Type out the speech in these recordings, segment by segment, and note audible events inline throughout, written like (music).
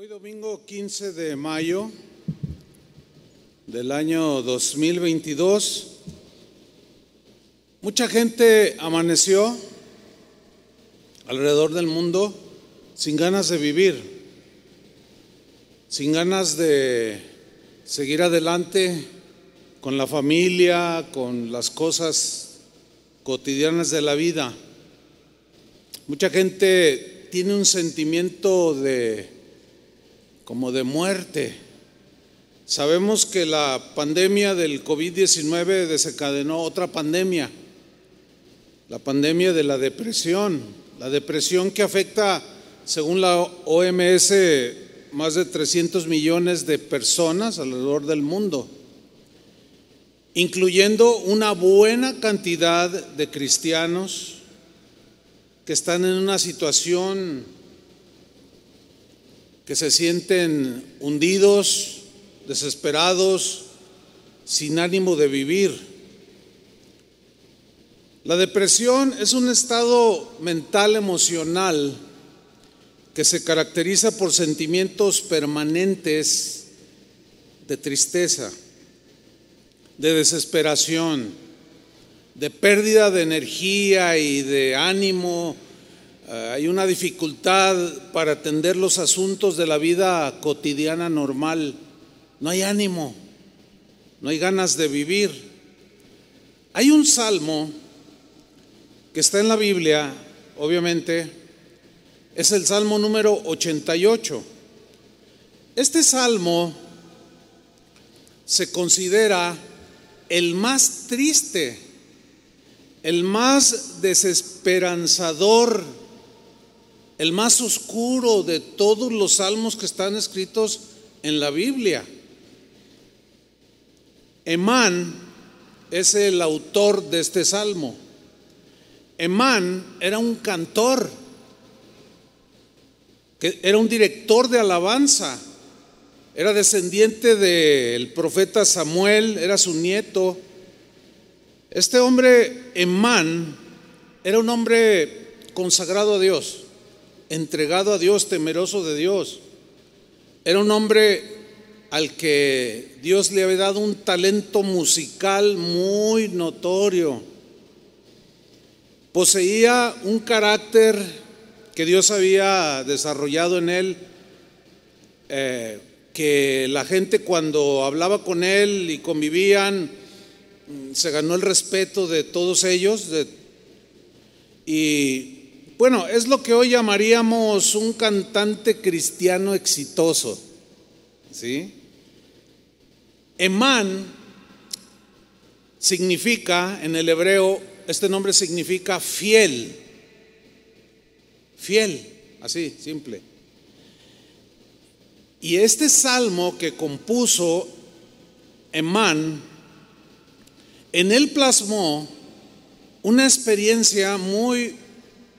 Hoy domingo 15 de mayo del año 2022, mucha gente amaneció alrededor del mundo sin ganas de vivir, sin ganas de seguir adelante con la familia, con las cosas cotidianas de la vida. Mucha gente tiene un sentimiento de como de muerte. Sabemos que la pandemia del COVID-19 desencadenó otra pandemia, la pandemia de la depresión, la depresión que afecta, según la OMS, más de 300 millones de personas alrededor del mundo, incluyendo una buena cantidad de cristianos que están en una situación que se sienten hundidos, desesperados, sin ánimo de vivir. La depresión es un estado mental emocional que se caracteriza por sentimientos permanentes de tristeza, de desesperación, de pérdida de energía y de ánimo, hay una dificultad para atender los asuntos de la vida cotidiana normal. No hay ánimo, no hay ganas de vivir. Hay un salmo que está en la Biblia, obviamente, es el salmo número 88. Este salmo se considera el más triste, el más desesperanzador el más oscuro de todos los salmos que están escritos en la Biblia. Emán es el autor de este salmo. Emán era un cantor, era un director de alabanza, era descendiente del profeta Samuel, era su nieto. Este hombre, Emán, era un hombre consagrado a Dios entregado a Dios, temeroso de Dios. Era un hombre al que Dios le había dado un talento musical muy notorio. Poseía un carácter que Dios había desarrollado en él, eh, que la gente cuando hablaba con él y convivían, mm, se ganó el respeto de todos ellos. y bueno, es lo que hoy llamaríamos un cantante cristiano exitoso. ¿Sí? Emán significa, en el hebreo, este nombre significa fiel. Fiel, así, simple. Y este salmo que compuso Emán, en él plasmó una experiencia muy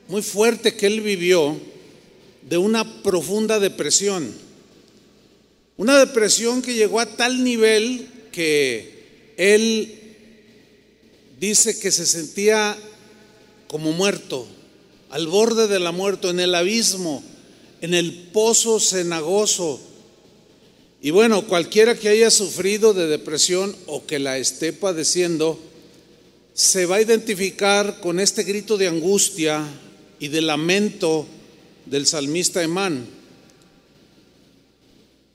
muy fuerte que él vivió de una profunda depresión. Una depresión que llegó a tal nivel que él dice que se sentía como muerto, al borde de la muerte, en el abismo, en el pozo cenagoso. Y bueno, cualquiera que haya sufrido de depresión o que la esté padeciendo, se va a identificar con este grito de angustia, y de lamento del salmista Emán,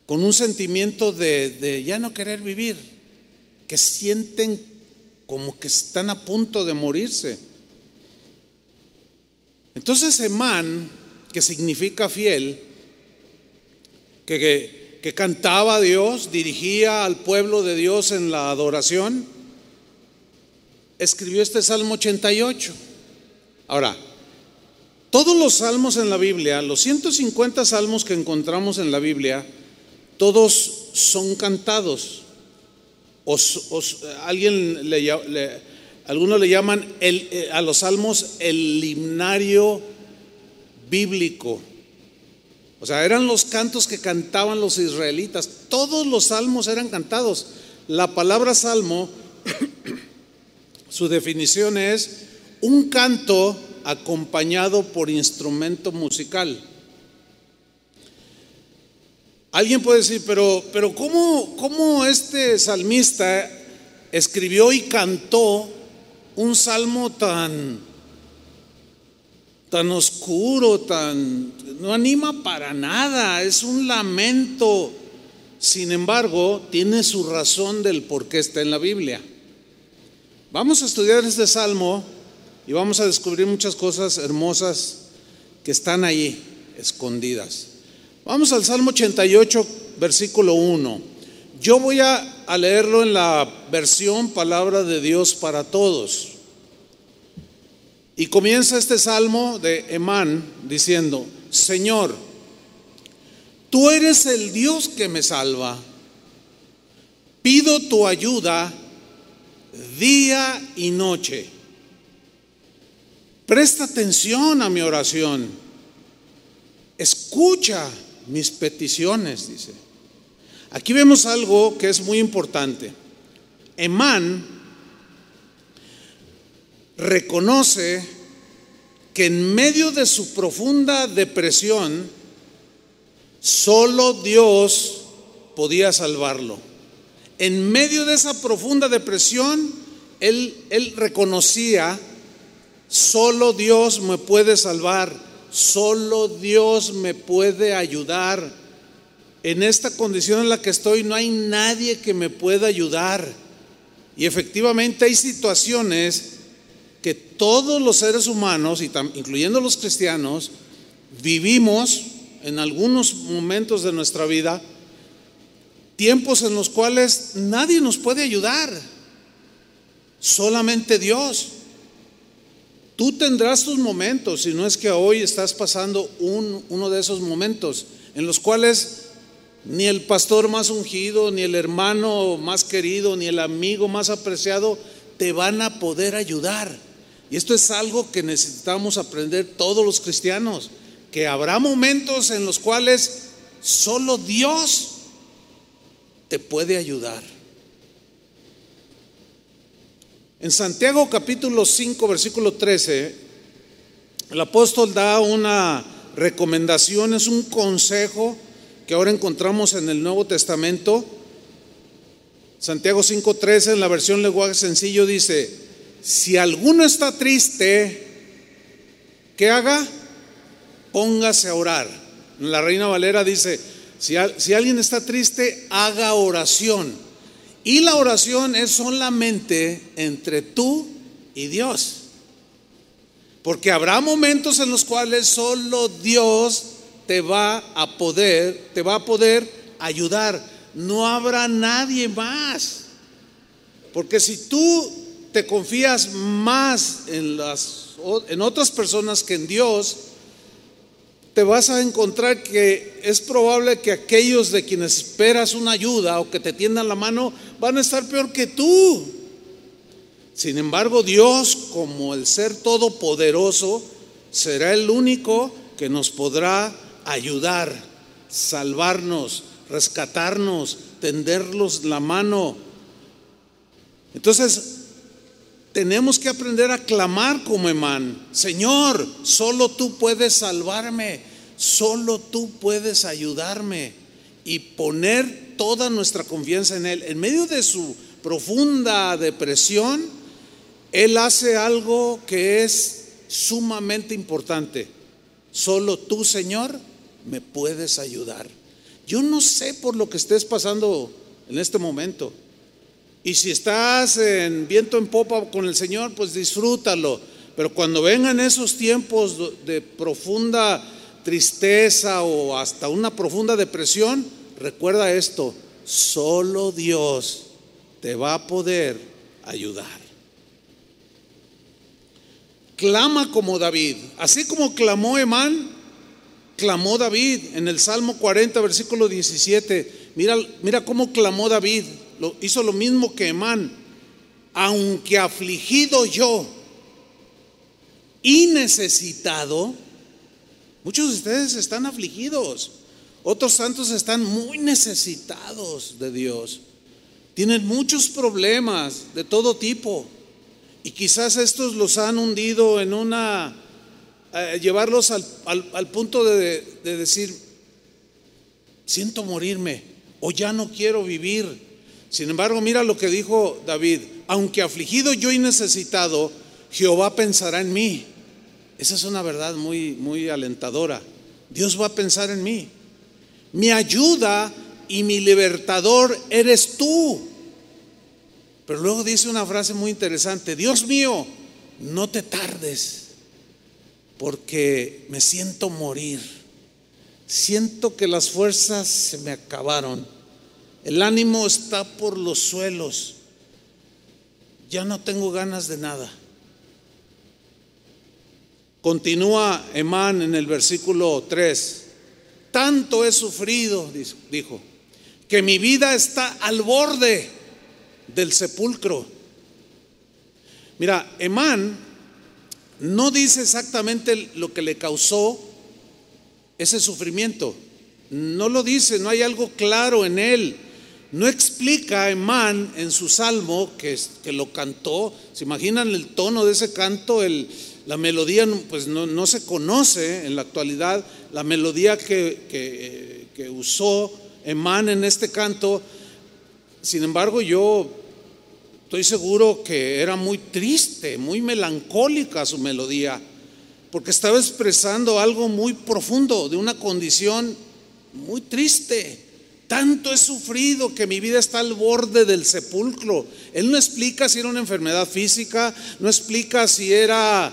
con un sentimiento de, ya no querer vivir, que sienten como que están a punto de morirse. Entonces Emán, que significa fiel, que, que, cantaba a Dios, dirigía al pueblo de Dios en la adoración, escribió este Salmo 88. Ahora, todos los salmos en la Biblia, los 150 salmos que encontramos en la Biblia, todos son cantados. Alguien le, algunos le llaman eh, a los salmos el himnario bíblico. O sea, eran los cantos que cantaban los israelitas. Todos los salmos eran cantados. La palabra salmo, (clears throat) su definición es un canto acompañado por instrumento musical. Alguien puede decir, pero, pero ¿cómo, ¿cómo este salmista escribió y cantó un salmo tan, tan oscuro, tan... no anima para nada, es un lamento. Sin embargo, tiene su razón del por qué está en la Biblia. Vamos a estudiar este salmo y vamos a descubrir muchas cosas hermosas que están ahí, escondidas. Vamos al Salmo 88, versículo 1. Yo voy a, a leerlo en la versión Palabra de Dios para Todos. Y comienza este salmo de Emán diciendo, Señor, tú eres el Dios que me salva. Pido tu ayuda día y noche. Presta atención a mi oración. Escucha mis peticiones, dice. Aquí vemos algo que es muy importante. Emán reconoce que en medio de su profunda depresión, solo Dios podía salvarlo. En medio de esa profunda depresión, él, él reconocía, solo Dios me puede salvar, solo Dios me puede ayudar. En esta condición en la que estoy no hay nadie que me pueda ayudar. Y efectivamente hay situaciones que todos los seres humanos, incluyendo los cristianos, vivimos en algunos momentos de nuestra vida tiempos en los cuales nadie nos puede ayudar, solamente Dios. Tú tendrás tus momentos, si no es que hoy estás pasando uno de esos momentos en los cuales ni el pastor más ungido, ni el hermano más querido, ni el amigo más apreciado te van a poder ayudar. Y esto es algo que necesitamos aprender todos los cristianos, que habrá momentos en los cuales solo Dios te puede ayudar. En Santiago capítulo 5, versículo 13, el apóstol da una recomendación, es un consejo que ahora encontramos en el Nuevo Testamento. Santiago 5:13 en la versión lenguaje sencillo dice, si alguno está triste, ¿qué haga? Póngase a orar. La Reina Valera dice, si, si alguien está triste, haga oración. Y la oración es solamente entre tú y Dios. Porque habrá momentos en los cuales solo Dios te va a poder, te va a poder ayudar. No habrá nadie más. Porque si tú te confías más en las en otras personas que en Dios, te vas a encontrar que es probable que aquellos de quienes esperas una ayuda o que te tiendan la mano van a estar peor que tú. Sin embargo, Dios, como el ser todopoderoso, será el único que nos podrá ayudar, salvarnos, rescatarnos, tenderlos la mano. Entonces, tenemos que aprender a clamar como Emán, Señor, solo tú puedes salvarme, solo tú puedes ayudarme y poner toda nuestra confianza en Él. En medio de su profunda depresión, Él hace algo que es sumamente importante. Solo tú, Señor, me puedes ayudar. Yo no sé por lo que estés pasando en este momento. Y si estás en viento en popa con el Señor, pues disfrútalo. Pero cuando vengan esos tiempos de profunda tristeza o hasta una profunda depresión, recuerda esto, solo Dios te va a poder ayudar. Clama como David, así como clamó Emán, clamó David en el Salmo 40, versículo 17. Mira, mira cómo clamó David hizo lo mismo que Emán, aunque afligido yo y necesitado, muchos de ustedes están afligidos, otros santos están muy necesitados de Dios, tienen muchos problemas de todo tipo y quizás estos los han hundido en una, eh, llevarlos al, punto de decir, siento morirme o ya no quiero vivir. Sin embargo, mira lo que dijo David, aunque afligido yo y necesitado, Jehová pensará en mí. Esa es una verdad muy, muy alentadora. Dios va a pensar en mí. Mi ayuda y mi libertador eres tú. Pero luego dice una frase muy interesante, Dios mío, no te tardes, porque me siento morir. Siento que las fuerzas se me acabaron. El ánimo está por los suelos. Ya no tengo ganas de nada. Continúa Emán en el versículo 3. Tanto he sufrido, dijo, que mi vida está al borde del sepulcro. Mira, Emán no dice exactamente lo que le causó ese sufrimiento. No lo dice, no hay algo claro en él. No explica Emán en su salmo que, que lo cantó. ¿Se imaginan el tono de ese canto? El, la melodía pues no, se conoce en la actualidad. La melodía que, que usó Emán en este canto. Sin embargo, yo estoy seguro que era muy triste, muy melancólica su melodía, porque estaba expresando algo muy profundo de una condición muy triste. Tanto he sufrido que mi vida está al borde del sepulcro. Él no explica si era una enfermedad física, no explica si era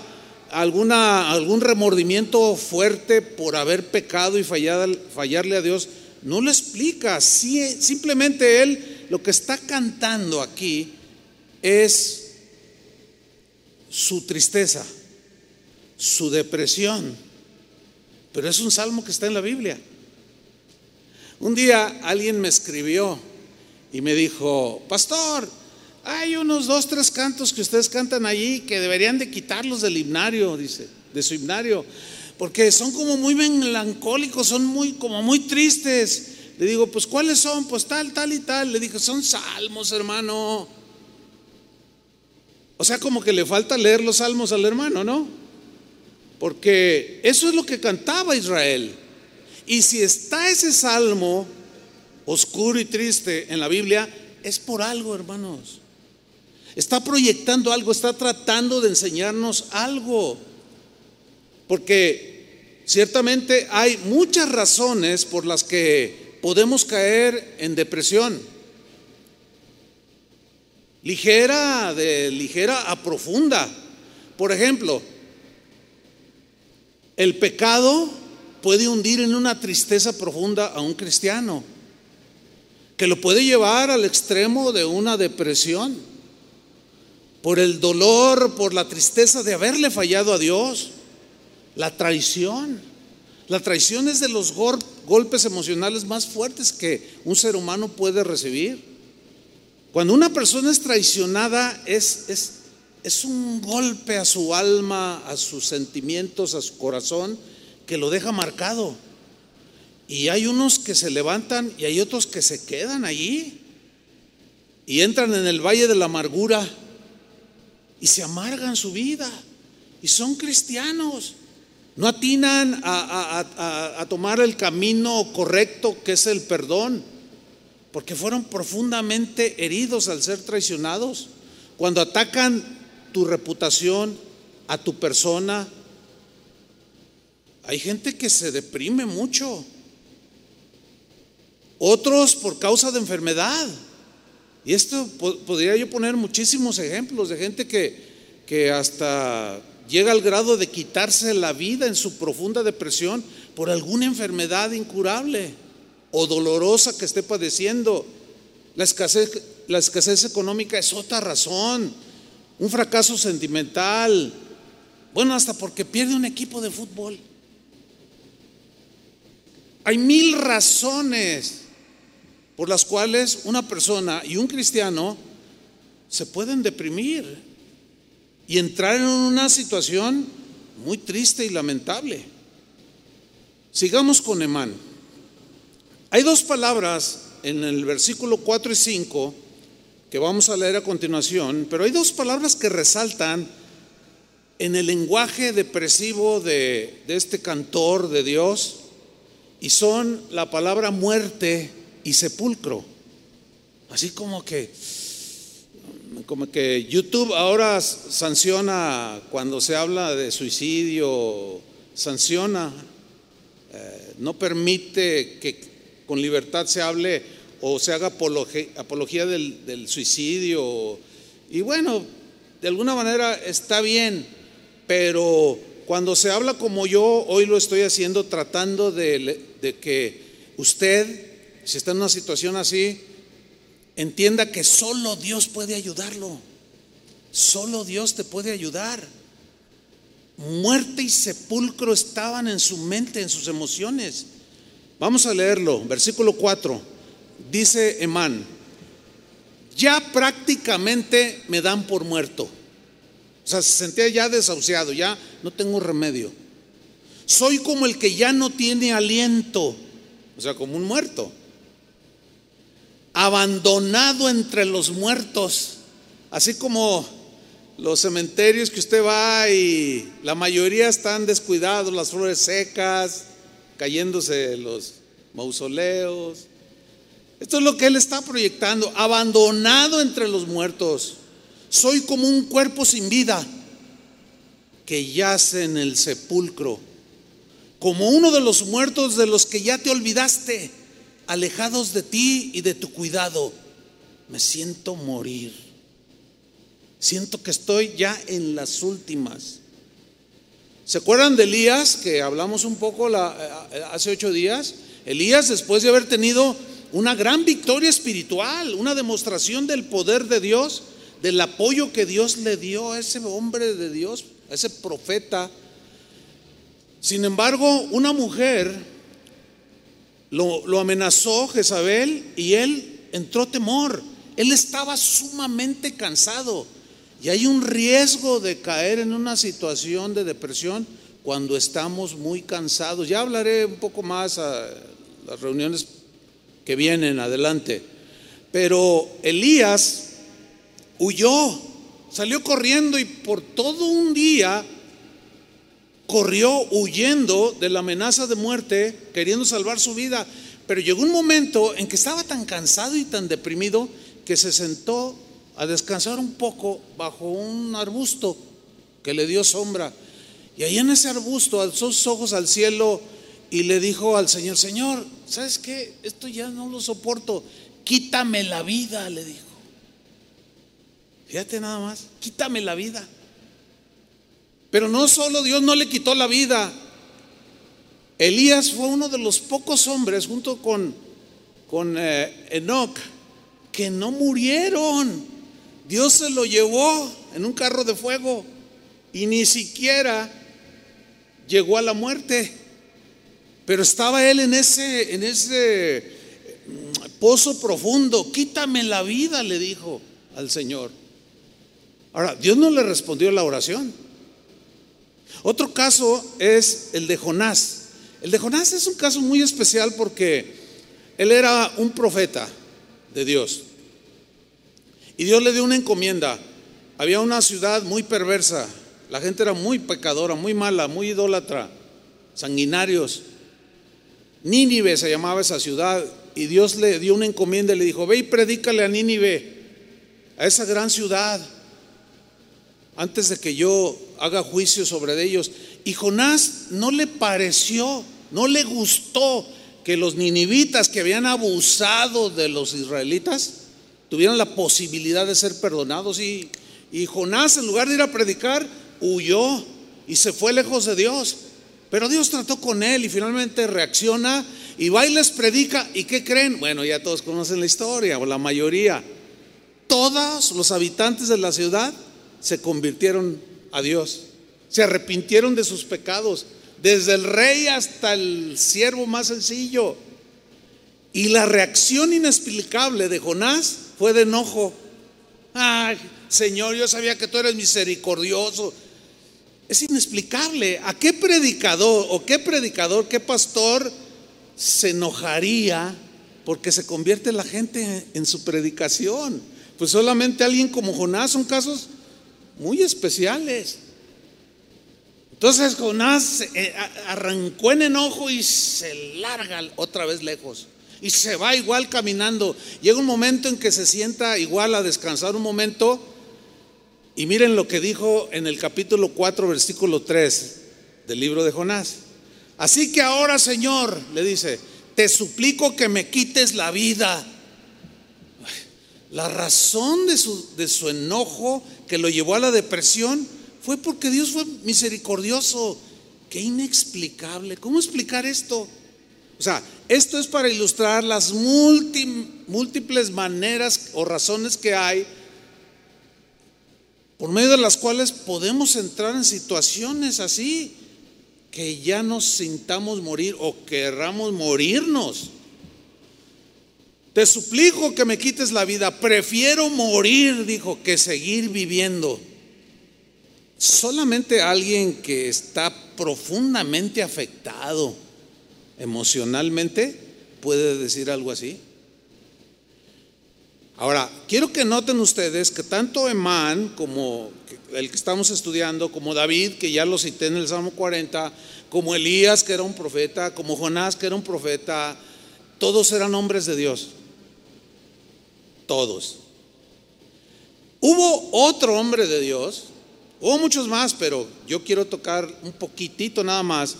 alguna, algún remordimiento fuerte por haber pecado y fallarle a Dios. No lo explica. simplemente él lo que está cantando aquí es su tristeza, su depresión. Pero es un salmo que está en la Biblia. Un día alguien me escribió y me dijo, pastor, hay unos dos, tres cantos que ustedes cantan allí que deberían de quitarlos del himnario, dice, de su himnario, porque son como muy melancólicos, son muy, como muy tristes. Le digo, pues ¿cuáles son? Pues tal, tal y tal. Le dije, son salmos, hermano. O sea, como que le falta leer los salmos al hermano, ¿no? Porque eso es lo que cantaba Israel. Y si está ese salmo oscuro y triste en la Biblia, es por algo, hermanos. Está proyectando algo, está tratando de enseñarnos algo. Porque ciertamente hay muchas razones por las que podemos caer en depresión. Ligera, de ligera a profunda. Por ejemplo, el pecado puede hundir en una tristeza profunda a un cristiano, que lo puede llevar al extremo de una depresión, por el dolor, por la tristeza de haberle fallado a Dios, la traición. La traición es de los golpes emocionales más fuertes que un ser humano puede recibir. Cuando una persona es traicionada es, un golpe a su alma, a sus sentimientos, a su corazón, que lo deja marcado. Y hay unos que se levantan y hay otros que se quedan allí y entran en el valle de la amargura y se amargan su vida y son cristianos. No atinan a, a, tomar el camino correcto que es el perdón, porque fueron profundamente heridos al ser traicionados. Cuando atacan tu reputación, a tu persona, hay gente que se deprime mucho. Otros por causa de enfermedad. Y esto podría yo poner muchísimos ejemplos de gente que, que hasta llega al grado de quitarse la vida en su profunda depresión por alguna enfermedad incurable o dolorosa que esté padeciendo. La escasez, la escasez económica es otra razón. Un fracaso sentimental. Bueno, hasta porque pierde un equipo de fútbol. Hay mil razones por las cuales una persona y un cristiano se pueden deprimir y entrar en una situación muy triste y lamentable. Sigamos con Emán. Hay dos palabras en el versículo 4 y 5 que vamos a leer a continuación, pero hay dos palabras que resaltan en el lenguaje depresivo de, de este cantor de Dios y son la palabra muerte y sepulcro. Así como que como que YouTube ahora sanciona cuando se habla de suicidio, sanciona, eh, no permite que con libertad se hable o se haga apología, del, del, suicidio. Y bueno, de alguna manera está bien, pero cuando se habla como yo hoy lo estoy haciendo, tratando de que usted, si está en una situación así, entienda que solo Dios puede ayudarlo. Solo Dios te puede ayudar. Muerte y sepulcro estaban en su mente, en sus emociones. Vamos a leerlo, versículo 4. Dice Emán, ya prácticamente me dan por muerto. O sea, se sentía ya desahuciado, ya no tengo remedio. Soy como el que ya no tiene aliento, o sea, como un muerto abandonado entre los muertos, así como los cementerios que usted va y la mayoría están descuidados, las flores secas, cayéndose los mausoleos. Esto es lo que él está proyectando, abandonado entre los muertos. Soy como un cuerpo sin vida que yace en el sepulcro, como uno de los muertos de los que ya te olvidaste alejados de ti y de tu cuidado, me siento morir. Siento que estoy ya en las últimas. ¿Se acuerdan de Elías que hablamos un poco eh, hace ocho días? Elías, después de haber tenido una gran victoria espiritual, una demostración del poder de Dios, del apoyo que Dios le dio a ese hombre de Dios, a ese profeta. Sin embargo, una mujer lo, amenazó Jezabel y él entró temor. Él estaba sumamente cansado. Y hay un riesgo de caer en una situación de depresión cuando estamos muy cansados. Ya hablaré un poco más a las reuniones que vienen adelante. Pero Elías huyó, salió corriendo y por todo un día corrió huyendo de la amenaza de muerte, queriendo salvar su vida. Pero llegó un momento en que estaba tan cansado y tan deprimido que se sentó a descansar un poco bajo un arbusto que le dio sombra. Y ahí en ese arbusto alzó sus ojos al cielo y le dijo al Señor, Señor, ¿sabes qué? Esto ya no lo soporto. Quítame la vida, le dijo. Fíjate nada más, quítame la vida. Pero no solo Dios no le quitó la vida. Elías fue uno de los pocos hombres junto con, con eh, Enoch que no murieron. Dios se lo llevó en un carro de fuego y ni siquiera llegó a la muerte. Pero estaba él en ese, en ese mm, pozo profundo. Quítame la vida, le dijo al Señor. Ahora, Dios no le respondió la oración. Otro caso es el de Jonás. El de Jonás es un caso muy especial porque él era un profeta de Dios. Y Dios le dio una encomienda. Había una ciudad muy perversa. La gente era muy pecadora, muy mala, muy idólatra, sanguinarios. Nínive se llamaba esa ciudad. Y Dios le dio una encomienda y le dijo, ve y predícale a Nínive, a esa gran ciudad antes de que yo haga juicio sobre ellos. Y Jonás no le pareció, no le gustó que los ninivitas que habían abusado de los israelitas tuvieran la posibilidad de ser perdonados. Y, y Jonás, en lugar de ir a predicar, huyó y se fue lejos de Dios. Pero Dios trató con él y finalmente reacciona y va y les predica. ¿Y qué creen? Bueno, ya todos conocen la historia, o la mayoría. Todos los habitantes de la ciudad se convirtieron a Dios, se arrepintieron de sus pecados, desde el rey hasta el siervo más sencillo. Y la reacción inexplicable de Jonás fue de enojo. Ay, Señor, yo sabía que tú eres misericordioso. Es inexplicable. ¿A qué predicador o qué predicador, qué pastor se enojaría porque se convierte la gente en su predicación? Pues solamente alguien como Jonás son casos muy especiales. Entonces Jonás eh, arrancó en enojo y se larga otra vez lejos. Y se va igual caminando. Llega un momento en que se sienta igual a descansar un momento. Y miren lo que dijo en el capítulo 4, versículo 3 del libro de Jonás. Así que ahora, Señor, le dice, te suplico que me quites la vida. La razón de su, de su enojo que lo llevó a la depresión fue porque Dios fue misericordioso. Qué inexplicable. ¿Cómo explicar esto? O sea, esto es para ilustrar las múltiples maneras o razones que hay por medio de las cuales podemos entrar en situaciones así que ya nos sintamos morir o querramos morirnos. Te suplico que me quites la vida. Prefiero morir, dijo, que seguir viviendo. Solamente alguien que está profundamente afectado emocionalmente puede decir algo así. Ahora, quiero que noten ustedes que tanto Emán como el que estamos estudiando, como David, que ya lo cité en el Salmo 40, como Elías, que era un profeta, como Jonás, que era un profeta, todos eran hombres de Dios. Todos. Hubo otro hombre de Dios Hubo muchos más, pero yo quiero tocar un poquitito nada más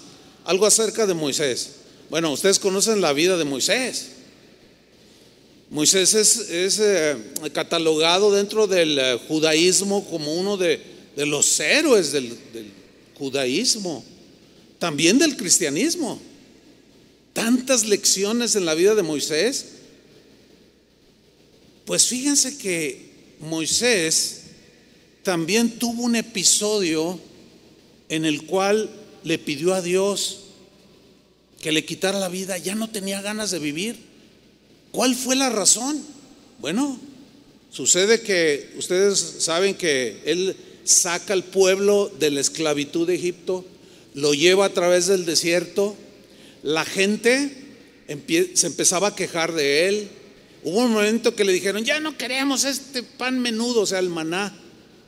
algo acerca de Moisés. Bueno, ustedes conocen la vida de Moisés. Moisés es, eh, catalogado dentro del eh, judaísmo como uno de, los héroes del, del judaísmo, también del cristianismo. Tantas lecciones en la vida de Moisés. Pues fíjense que Moisés también tuvo un episodio en el cual le pidió a Dios que le quitara la vida, ya no tenía ganas de vivir. ¿Cuál fue la razón? Bueno, sucede que ustedes saben que él saca al pueblo de la esclavitud de Egipto, lo lleva a través del desierto, la gente se empezaba a quejar de él. Hubo un momento que le dijeron, ya no queremos este pan menudo, o sea, el maná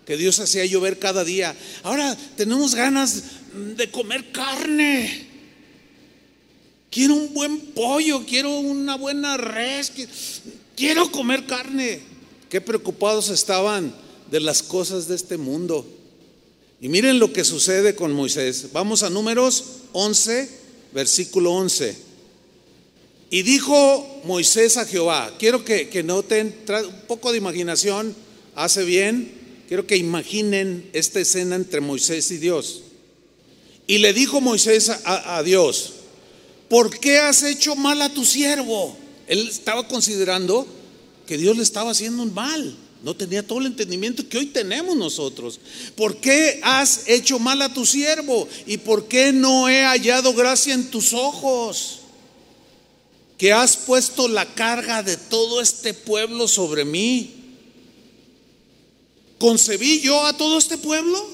que Dios hacía llover cada día. Ahora tenemos ganas de comer carne. Quiero un buen pollo, quiero una buena res, quiero comer carne. Qué preocupados estaban de las cosas de este mundo. Y miren lo que sucede con Moisés. Vamos a números 11, versículo 11. Y dijo Moisés a Jehová, quiero que, que noten, un poco de imaginación, hace bien. Quiero que imaginen esta escena entre Moisés y Dios. Y le dijo Moisés a, Dios, ¿por qué has hecho mal a tu siervo? Él estaba considerando que Dios le estaba haciendo un mal. No tenía todo el entendimiento que hoy tenemos nosotros. ¿Por qué has hecho mal a tu siervo? ¿Y por qué no he hallado gracia en tus ojos? Que has puesto la carga de todo este pueblo sobre mí. ¿Concebí yo a todo este pueblo?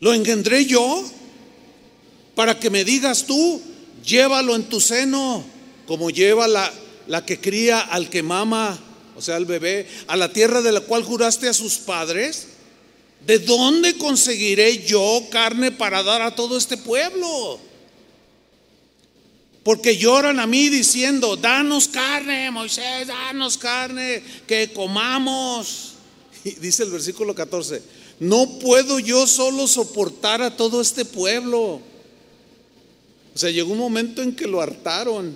¿Lo engendré yo? Para que me digas tú, llévalo en tu seno, como lleva la, la que cría al que mama, o sea, al bebé, a la tierra de la cual juraste a sus padres. ¿De dónde conseguiré yo carne para dar a todo este pueblo? Porque lloran a mí diciendo, danos carne, Moisés, danos carne, que comamos. Y dice el versículo 14, no puedo yo solo soportar a todo este pueblo. O sea, llegó un momento en que lo hartaron.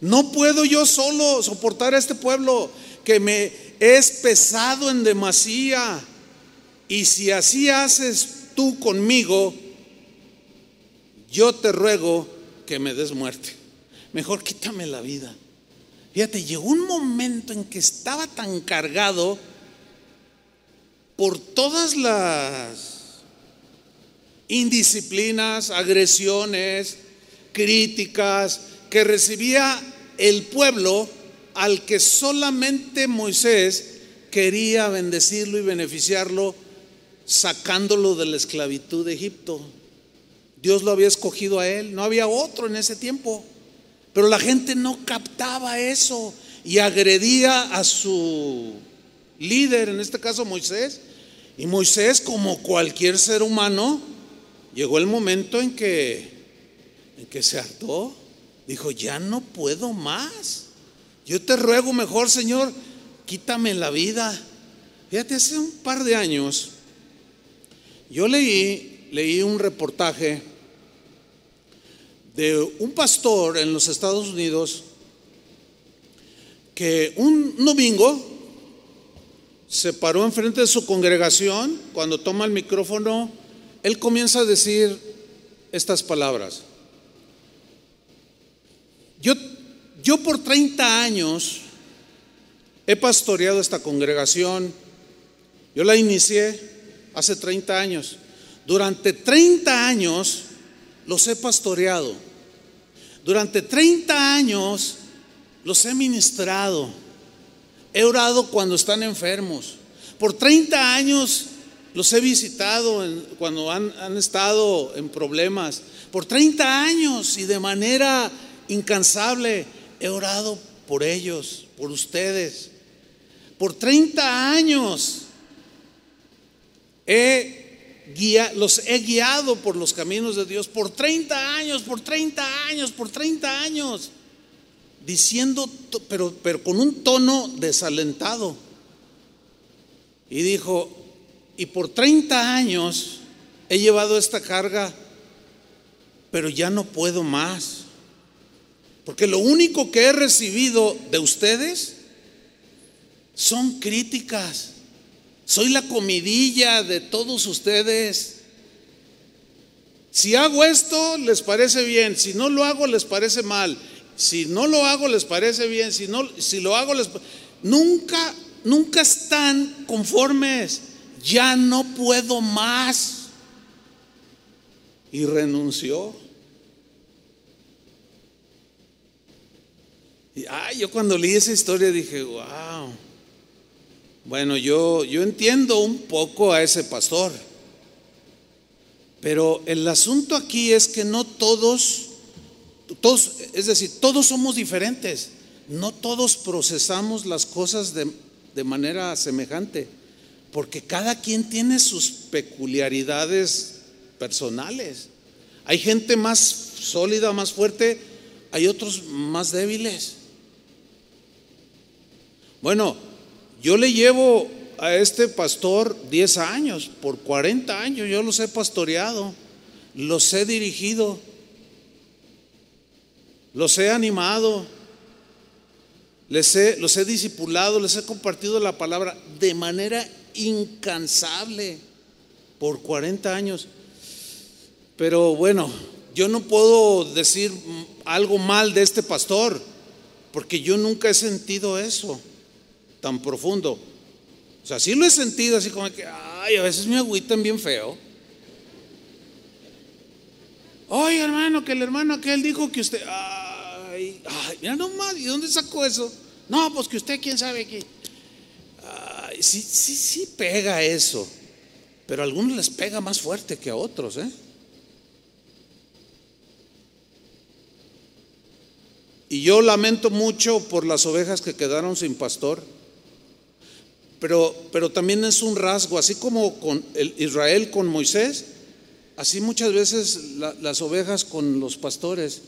No puedo yo solo soportar a este pueblo que me es pesado en demasía. Y si así haces tú conmigo, yo te ruego que me des muerte. Mejor quítame la vida. Fíjate, llegó un momento en que estaba tan cargado por todas las indisciplinas, agresiones, críticas que recibía el pueblo al que solamente Moisés quería bendecirlo y beneficiarlo sacándolo de la esclavitud de Egipto. Dios lo había escogido a él, no había otro en ese tiempo. Pero la gente no captaba eso y agredía a su líder, en este caso Moisés, Y Moisés, como cualquier ser humano, llegó el momento en que, en que se hartó. Dijo, ya no puedo más. Yo te ruego mejor, Señor, quítame la vida. Fíjate, hace un par de años yo leí, leí un reportaje de un pastor en los Estados Unidos que un domingo se paró enfrente de su congregación, cuando toma el micrófono, él comienza a decir estas palabras. Yo, yo por 30 años he pastoreado esta congregación, yo la inicié hace 30 años. Durante 30 años los he pastoreado. Durante 30 años los he ministrado. He orado cuando están enfermos. Por 30 años los he visitado cuando han, han estado en problemas. Por 30 años y de manera incansable he orado por ellos, por ustedes. Por 30 años los he guiado por los caminos de Dios. Por 30 años, por 30 años, por 30 años. Diciendo, pero, pero con un tono desalentado. Y dijo, y por 30 años he llevado esta carga, pero ya no puedo más. Porque lo único que he recibido de ustedes son críticas. Soy la comidilla de todos ustedes. Si hago esto, les parece bien. Si no lo hago, les parece mal. Si no lo hago, les parece bien. Si, no, si lo hago, les Nunca, nunca están conformes. Ya no puedo más. Y renunció. Y, ay, yo cuando leí esa historia dije, wow. Bueno, yo, yo entiendo un poco a ese pastor, pero el asunto aquí es que no todos, todos, es decir, todos somos diferentes, no todos procesamos las cosas de, de manera semejante, porque cada quien tiene sus peculiaridades personales. Hay gente más sólida, más fuerte, hay otros más débiles. Bueno, yo le llevo a este pastor 10 años, por 40 años yo los he pastoreado, los he dirigido, los he animado, les he, los he discipulado, les he compartido la palabra de manera incansable por 40 años. Pero bueno, yo no puedo decir algo mal de este pastor, porque yo nunca he sentido eso tan profundo. O sea, sí lo he sentido así como que, ay, a veces me agüitan bien feo. Ay, hermano, que el hermano aquel dijo que usted, ay, ay, mira nomás, ¿y dónde sacó eso? No, pues que usted, quién sabe qué. Ay, sí, sí, sí pega eso, pero a algunos les pega más fuerte que a otros, ¿eh? Y yo lamento mucho por las ovejas que quedaron sin pastor. Pero, pero también es un rasgo, así como con el Israel con Moisés, así muchas veces las ovejas con los pastores.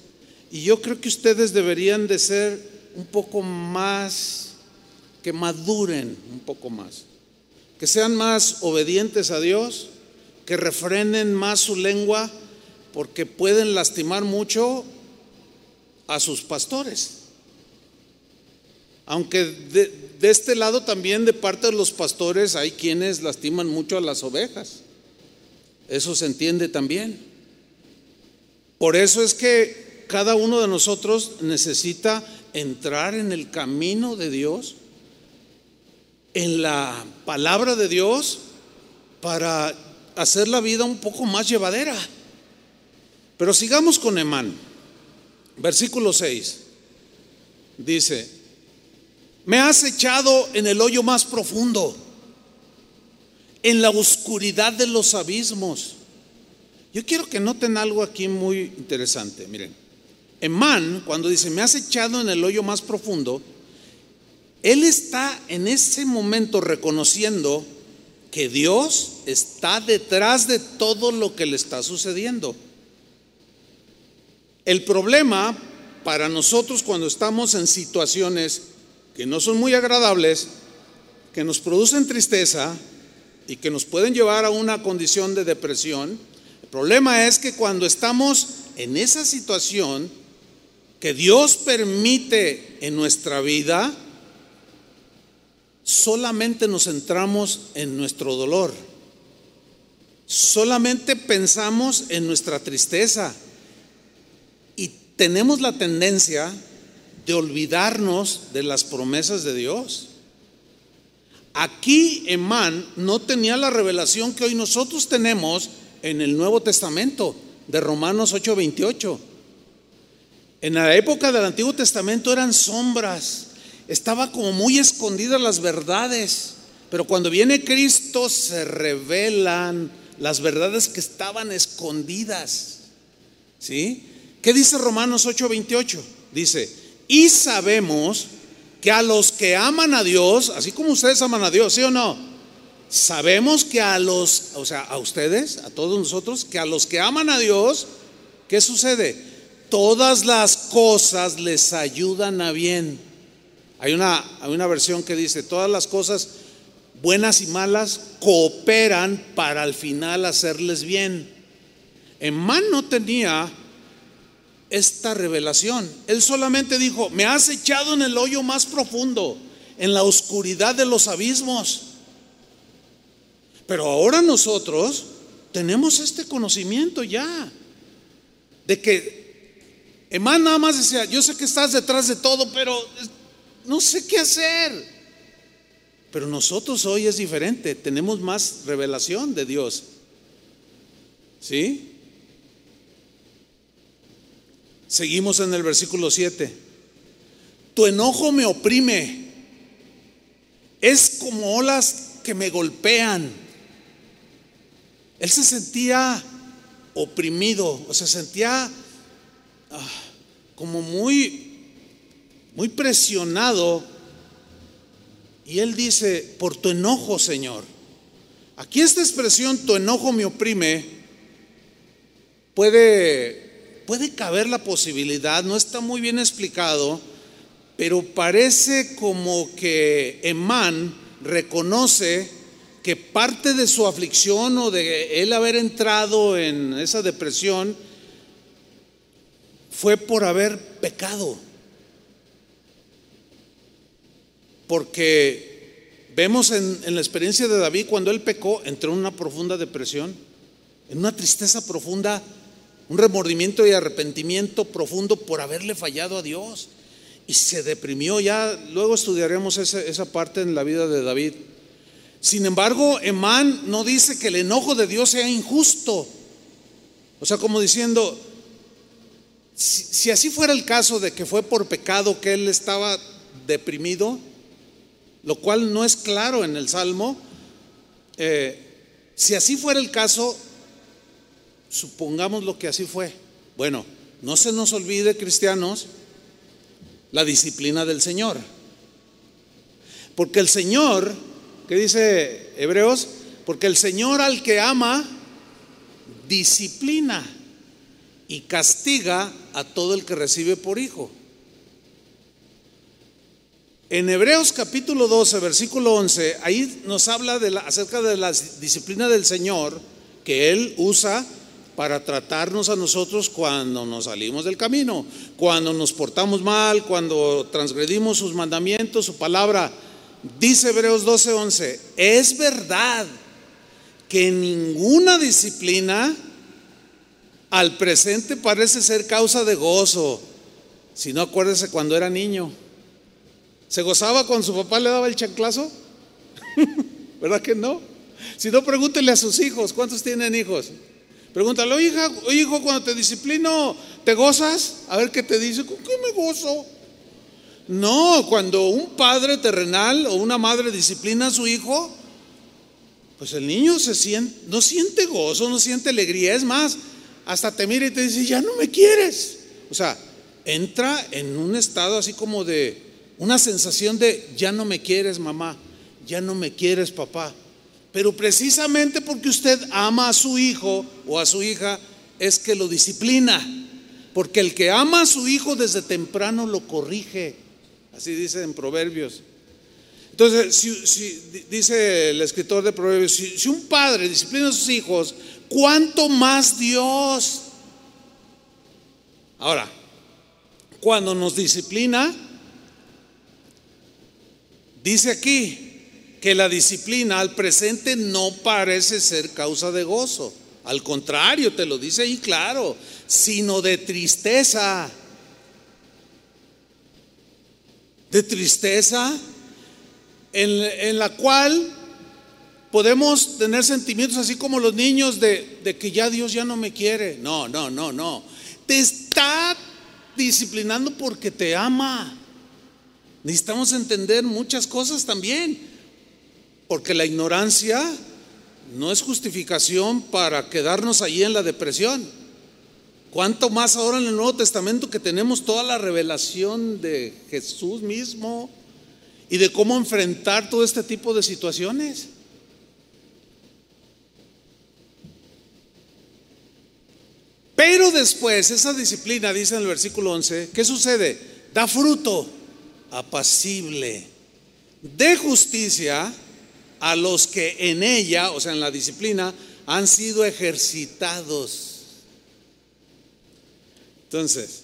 Y yo creo que ustedes deberían de ser un poco más, que maduren un poco más, que sean más obedientes a Dios, que refrenen más su lengua, porque pueden lastimar mucho a sus pastores. Aunque de, de este lado también de parte de los pastores hay quienes lastiman mucho a las ovejas. Eso se entiende también. Por eso es que cada uno de nosotros necesita entrar en el camino de Dios, en la palabra de Dios, para hacer la vida un poco más llevadera. Pero sigamos con Emán. Versículo 6. Dice, me has echado en el hoyo más profundo, en la oscuridad de los abismos. Yo quiero que noten algo aquí muy interesante. Miren, Emán, cuando dice, me has echado en el hoyo más profundo, él está en ese momento reconociendo que Dios está detrás de todo lo que le está sucediendo. El problema para nosotros cuando estamos en situaciones que no son muy agradables, que nos producen tristeza y que nos pueden llevar a una condición de depresión, el problema es que cuando estamos en esa situación que Dios permite en nuestra vida, solamente nos centramos en nuestro dolor, solamente pensamos en nuestra tristeza. Y tenemos la tendencia de olvidarnos de las promesas de Dios. Aquí Emán no tenía la revelación que hoy nosotros tenemos en el Nuevo Testamento de Romanos 8:28. En la época del Antiguo Testamento eran sombras, estaba como muy escondidas las verdades, pero cuando viene Cristo se revelan las verdades que estaban escondidas. ¿Sí? ¿Qué dice Romanos 8:28? Dice, y sabemos que a los que aman a Dios, así como ustedes aman a Dios, ¿sí o no? Sabemos que a los, o sea, a ustedes, a todos nosotros, que a los que aman a Dios, ¿qué sucede? Todas las cosas les ayudan a bien hay una, hay una versión que dice, todas las cosas buenas y malas cooperan para al final hacerles bien. Emán no tenía esta revelación. Él solamente dijo, me has echado en el hoyo más profundo, en la oscuridad de los abismos. Pero ahora nosotros tenemos este conocimiento ya, de que Emán nada más decía, yo sé que estás detrás de todo, pero no sé qué hacer. Pero nosotros hoy es diferente, tenemos más revelación de Dios. ¿Sí? Seguimos en el versículo 7. Tu enojo me oprime. Es como olas que me golpean. Él se sentía oprimido, o se sentía ah, como muy muy presionado, y él dice, por tu enojo, Señor. Aquí esta expresión, tu enojo me oprime, puede, puede caber la posibilidad, no está muy bien explicado, pero parece como que Emán reconoce que parte de su aflicción o de él haber entrado en esa depresión fue por haber pecado. Porque vemos en, la experiencia de David cuando él pecó, entró en una profunda depresión, en una tristeza profunda, un remordimiento y arrepentimiento profundo por haberle fallado a Dios. Y se deprimió, ya luego estudiaremos esa, esa parte en la vida de David. Sin embargo, Emán no dice que el enojo de Dios sea injusto. O sea, como diciendo, si, así fuera el caso de que fue por pecado que él estaba deprimido, lo cual no es claro en el Salmo. Eh, si así fuera el caso, supongamos lo que así fue. Bueno, no se nos olvide, cristianos, la disciplina del Señor. Porque el Señor, ¿qué dice Hebreos? Porque el Señor al que ama, disciplina y castiga a todo el que recibe por hijo. En Hebreos capítulo 12, versículo 11, ahí nos habla de acerca de la disciplina del Señor que Él usa para tratarnos a nosotros cuando nos salimos del camino, cuando nos portamos mal, cuando transgredimos sus mandamientos, su palabra. Dice Hebreos 12, 11, es verdad que ninguna disciplina al presente parece ser causa de gozo. Si no acuérdese cuando era niño. ¿Se gozaba cuando su papá le daba el chanclazo? (laughs) ¿Verdad que no? Si no, pregúntele a sus hijos. ¿Cuántos tienen hijos? Pregúntale, hija, hijo, cuando te disciplino, ¿te gozas? A ver qué te dice. ¿Con qué me gozo? No, cuando un padre terrenal o una madre disciplina a su hijo, pues el niño se siente, no siente gozo, no siente alegría. Es más, hasta te mira y te dice, ya no me quieres. O sea, entra en un estado así como de, una sensación de, ya no me quieres mamá, ya no me quieres papá, Pero precisamente porque usted ama a su hijo o a su hija, es que lo disciplina. Porque el que ama a su hijo desde temprano lo corrige. Así dice en Proverbios. Entonces, si, dice el escritor de Proverbios, si, un padre disciplina a sus hijos, ¿cuánto más Dios? Ahora, cuando nos disciplina, dice aquí que la disciplina al presente no parece ser causa de gozo. Al contrario, te lo dice ahí claro, sino de tristeza. De tristeza en, la cual podemos tener sentimientos así como los niños de, de que ya Dios ya no me quiere. No, no, no, no. Te está disciplinando porque te ama. Necesitamos entender muchas cosas también, porque la ignorancia no es justificación para quedarnos allí en la depresión. Cuanto más ahora en el Nuevo Testamento que tenemos toda la revelación de Jesús mismo y de cómo enfrentar todo este tipo de situaciones. Pero después, esa disciplina, dice en el versículo 11, ¿qué sucede? Da fruto apacible de justicia a los que en ella, o sea, en la disciplina, han sido ejercitados. Entonces,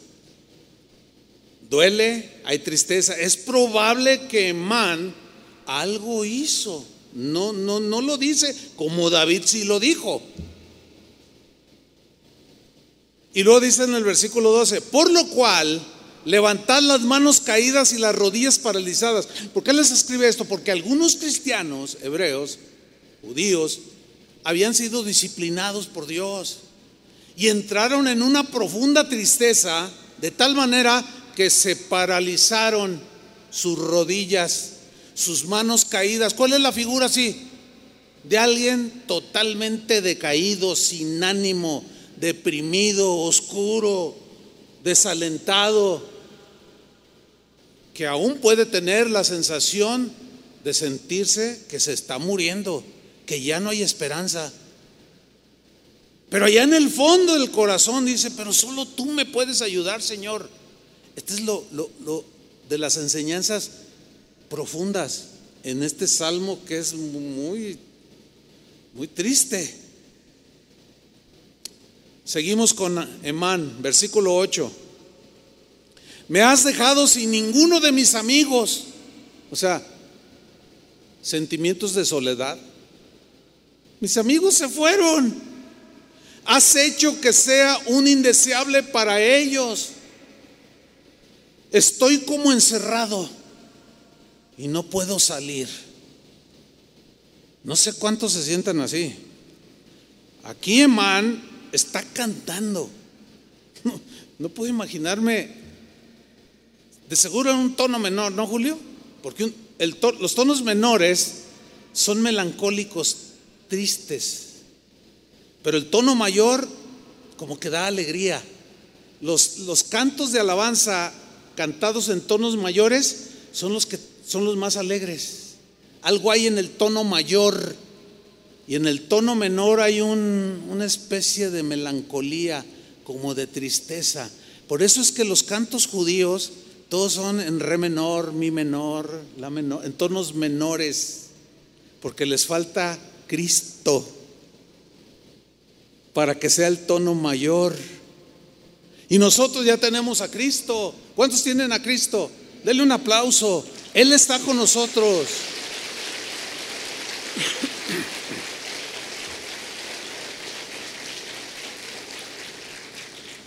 duele, hay tristeza. Es probable que Man algo hizo. No, no, no lo dice como David sí lo dijo. Y luego dice en el versículo 12, por lo cual levantad las manos caídas y las rodillas paralizadas. ¿Por qué les escribe esto? Porque algunos cristianos, hebreos, judíos, habían sido disciplinados por Dios y entraron en una profunda tristeza de tal manera que se paralizaron sus rodillas, sus manos caídas. ¿Cuál es la figura así? De alguien totalmente decaído, sin ánimo, deprimido, oscuro, desalentado, que aún puede tener la sensación de sentirse que se está muriendo, que ya no hay esperanza. Pero allá en el fondo del corazón dice, pero solo tú me puedes ayudar, Señor. Este es lo, lo de las enseñanzas profundas en este salmo que es muy, muy triste. Seguimos con Emán, versículo 8. Me has dejado sin ninguno de mis amigos. O sea, sentimientos de soledad. Mis amigos se fueron. Has hecho que sea un indeseable para ellos. Estoy como encerrado y no puedo salir. No sé cuántos se sientan así. Aquí Emán está cantando. No, puedo imaginarme, de seguro en un tono menor, ¿no, Julio? Porque los tonos menores son melancólicos, tristes, pero el tono mayor como que da alegría. Los, los cantos de alabanza cantados en tonos mayores son los que son los más alegres. Algo hay en el tono mayor y en el tono menor hay una especie de melancolía, como de tristeza. Por eso es que los cantos judíos todos son en re menor, mi menor, la menor, en tonos menores, porque les falta Cristo para que sea el tono mayor. Y nosotros ya tenemos a Cristo. ¿Cuántos tienen a Cristo? Denle un aplauso. Él está con nosotros.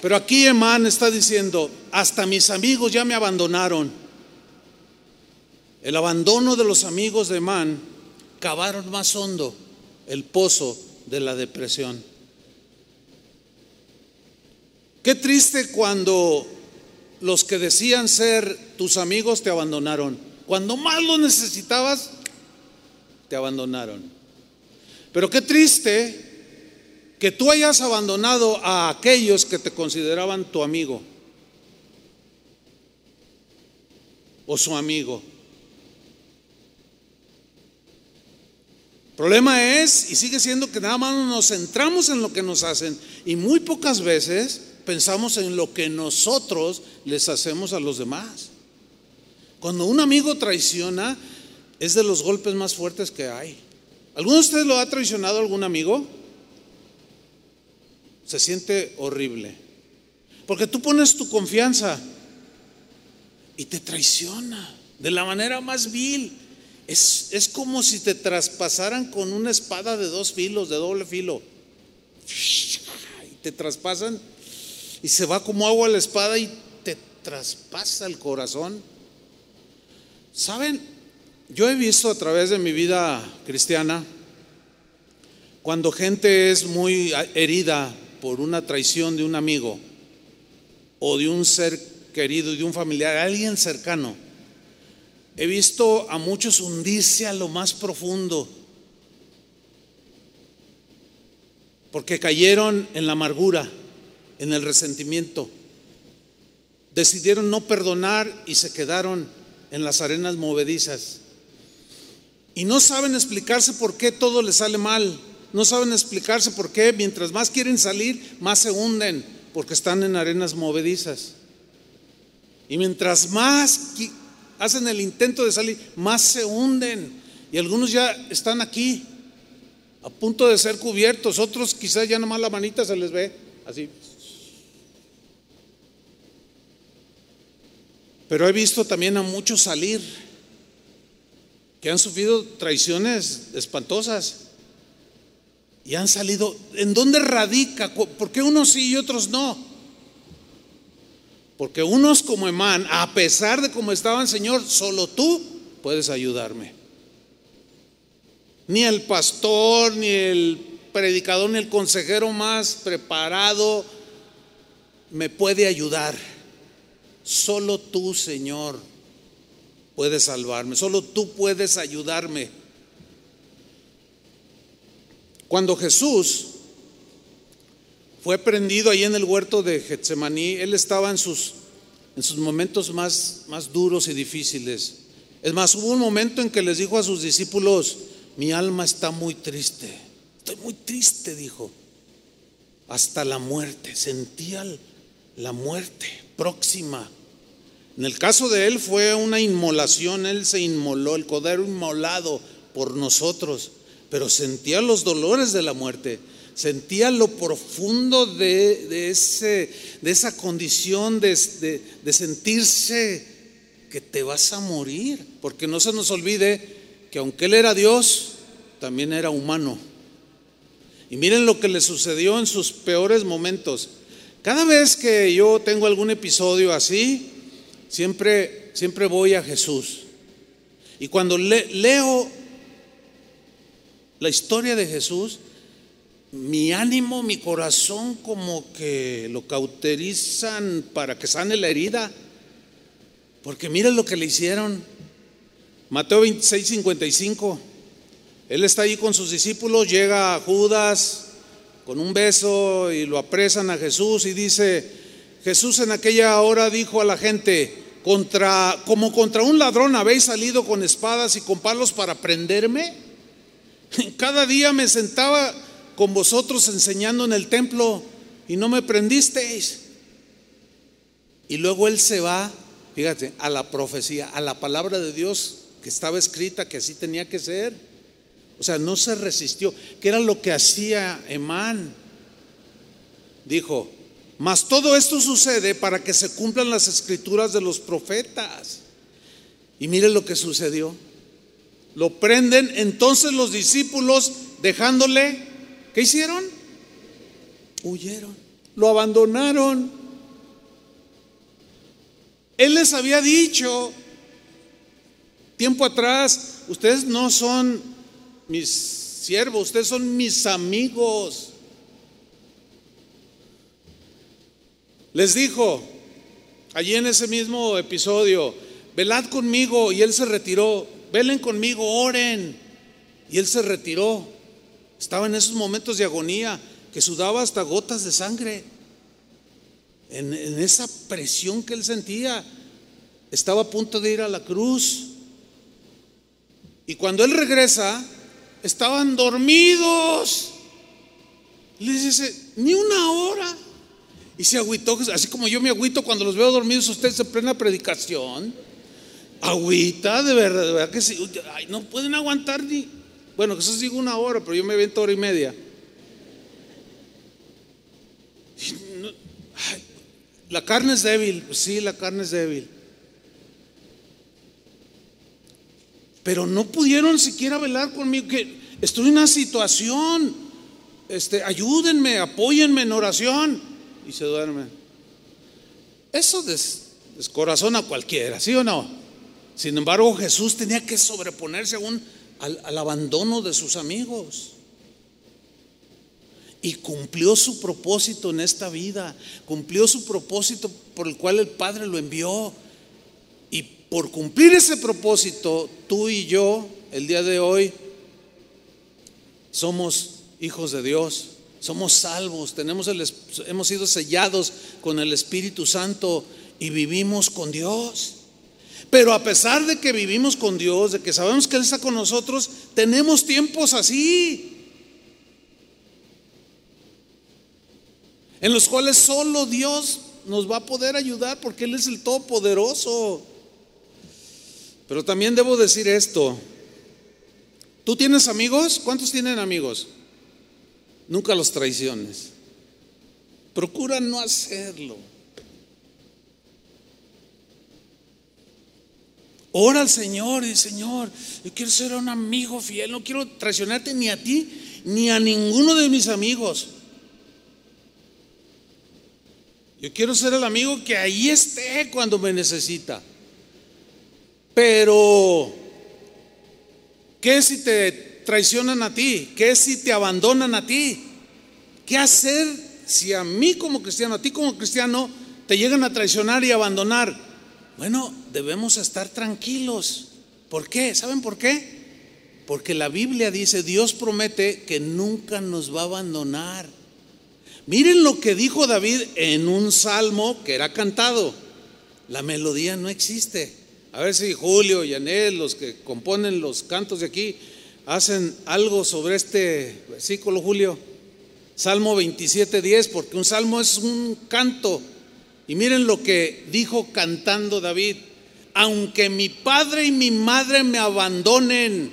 Pero aquí Emán está diciendo, hasta mis amigos ya me abandonaron. El abandono de los amigos de Emán cavaron más hondo el pozo de la depresión. Qué triste cuando los que decían ser tus amigos te abandonaron. Cuando más lo necesitabas, te abandonaron. Pero qué triste que tú hayas abandonado a aquellos que te consideraban tu amigo o su amigo. problema es, y sigue siendo que nada más nos centramos en lo que nos hacen y muy pocas veces pensamos en lo que nosotros les hacemos a los demás. Cuando un amigo traiciona, es de los golpes más fuertes que hay. ¿Alguno de ustedes lo ha traicionado algún amigo? Se siente horrible. Porque tú pones tu confianza y te traiciona de la manera más vil. Es, es, como si te traspasaran con una espada de dos filos, de doble filo. Y te traspasan y se va como agua la espada y te traspasa el corazón. ¿Saben? Yo he visto a través de mi vida cristiana, cuando gente es muy herida por una traición de un amigo o de un ser querido, de un familiar, alguien cercano, he visto a muchos hundirse a lo más profundo porque cayeron en la amargura, en el resentimiento. Decidieron no perdonar y se quedaron en las arenas movedizas. Y no saben explicarse por qué todo les sale mal. No saben explicarse por qué mientras más quieren salir, más se hunden, porque están en arenas movedizas. Y mientras más hacen el intento de salir, más se hunden. Y algunos ya están aquí, a punto de ser cubiertos. Otros quizás ya nomás la manita se les ve así. Pero he visto también a muchos salir que han sufrido traiciones espantosas y han salido. ¿En dónde radica? ¿Por qué unos sí y otros no? Porque unos como Emán, a pesar de cómo estaban, Señor, solo tú puedes ayudarme. Ni el pastor, ni el predicador, ni el consejero más preparado me puede ayudar. Solo tú, Señor, puedes salvarme. Solo tú puedes ayudarme. Cuando Jesús fue prendido ahí en el huerto de Getsemaní, él estaba en sus, en sus momentos más, más duros y difíciles. Es más, hubo un momento en que les dijo a sus discípulos, mi alma está muy triste. Estoy muy triste, dijo. Hasta la muerte. Sentía la muerte próxima. En el caso de él fue una inmolación, él se inmoló, el codero inmolado por nosotros, pero sentía los dolores de la muerte, sentía lo profundo de, ese, de esa condición de, de sentirse que te vas a morir, porque no se nos olvide que aunque él era Dios, también era humano. Y miren lo que le sucedió en sus peores momentos. Cada vez que yo tengo algún episodio así, siempre, siempre voy a Jesús. Y cuando leo la historia de Jesús, mi ánimo, mi corazón como que lo cauterizan para que sane la herida. Porque miren lo que le hicieron. Mateo 26, 55. Él está ahí con sus discípulos, llega a Judas con un beso y lo apresan a Jesús y dice, Jesús en aquella hora dijo a la gente, contra, como contra un ladrón habéis salido con espadas y con palos para prenderme. (laughs) Cada día me sentaba con vosotros enseñando en el templo y no me prendisteis. Y luego él se va, fíjate, a la profecía, a la palabra de Dios que estaba escrita que así tenía que ser. O sea, no se resistió, que era lo que hacía Emán. Dijo, mas todo esto sucede para que se cumplan las escrituras de los profetas. Y mire lo que sucedió. Lo prenden, entonces los discípulos dejándole, ¿qué hicieron? Huyeron, lo abandonaron. Él les había dicho tiempo atrás, ustedes no son mis siervos, ustedes son mis amigos. Les dijo, allí en ese mismo episodio, velad conmigo y él se retiró, velen conmigo, oren. Y él se retiró. Estaba en esos momentos de agonía que sudaba hasta gotas de sangre. En, esa presión que él sentía, estaba a punto de ir a la cruz. Y cuando él regresa, estaban dormidos. Le dice, ni una hora. Y se agüitó, así como yo me agüito cuando los veo dormidos, ustedes en plena predicación. Agüita, de verdad, de verdad que sí. no pueden aguantar ni. Bueno, eso digo una hora, pero yo me viento hora y media. la carne es débil, pues sí, la carne es débil. Pero no pudieron siquiera velar conmigo, estoy en una situación, este, ayúdenme, apóyenme en oración. Y se duermen. Eso descorazona a cualquiera, ¿sí o no? Sin embargo, Jesús tenía que sobreponerse aún al abandono de sus amigos y cumplió su propósito en esta vida, cumplió su propósito por el cual el Padre lo envió. Y por cumplir ese propósito, tú y yo, el día de hoy, somos hijos de Dios, somos salvos, tenemos el, hemos sido sellados con el Espíritu Santo y vivimos con Dios. Pero a pesar de que vivimos con Dios, de que sabemos que Él está con nosotros, tenemos tiempos así. en los cuales solo Dios nos va a poder ayudar porque Él es el Todopoderoso. Pero también debo decir esto. ¿Tú tienes amigos? ¿Cuántos tienen amigos? Nunca los traiciones. Procura no hacerlo. Ora al Señor y Señor, yo quiero ser un amigo fiel, no quiero traicionarte ni a ti ni a ninguno de mis amigos. Yo quiero ser el amigo que ahí esté cuando me necesita. Pero, ¿qué si te traicionan a ti? ¿Qué si te abandonan a ti? ¿Qué hacer si a mí como cristiano, a ti como cristiano, te llegan a traicionar y abandonar? Bueno, debemos estar tranquilos. ¿Por qué? ¿Saben por qué? Porque la Biblia dice, Dios promete que nunca nos va a abandonar. Miren lo que dijo David en un salmo que era cantado. La melodía no existe. A ver si Julio y Anel, los que componen los cantos de aquí, hacen algo sobre este versículo, Julio. Salmo 27.10, porque un salmo es un canto. Y miren lo que dijo cantando David. Aunque mi padre y mi madre me abandonen.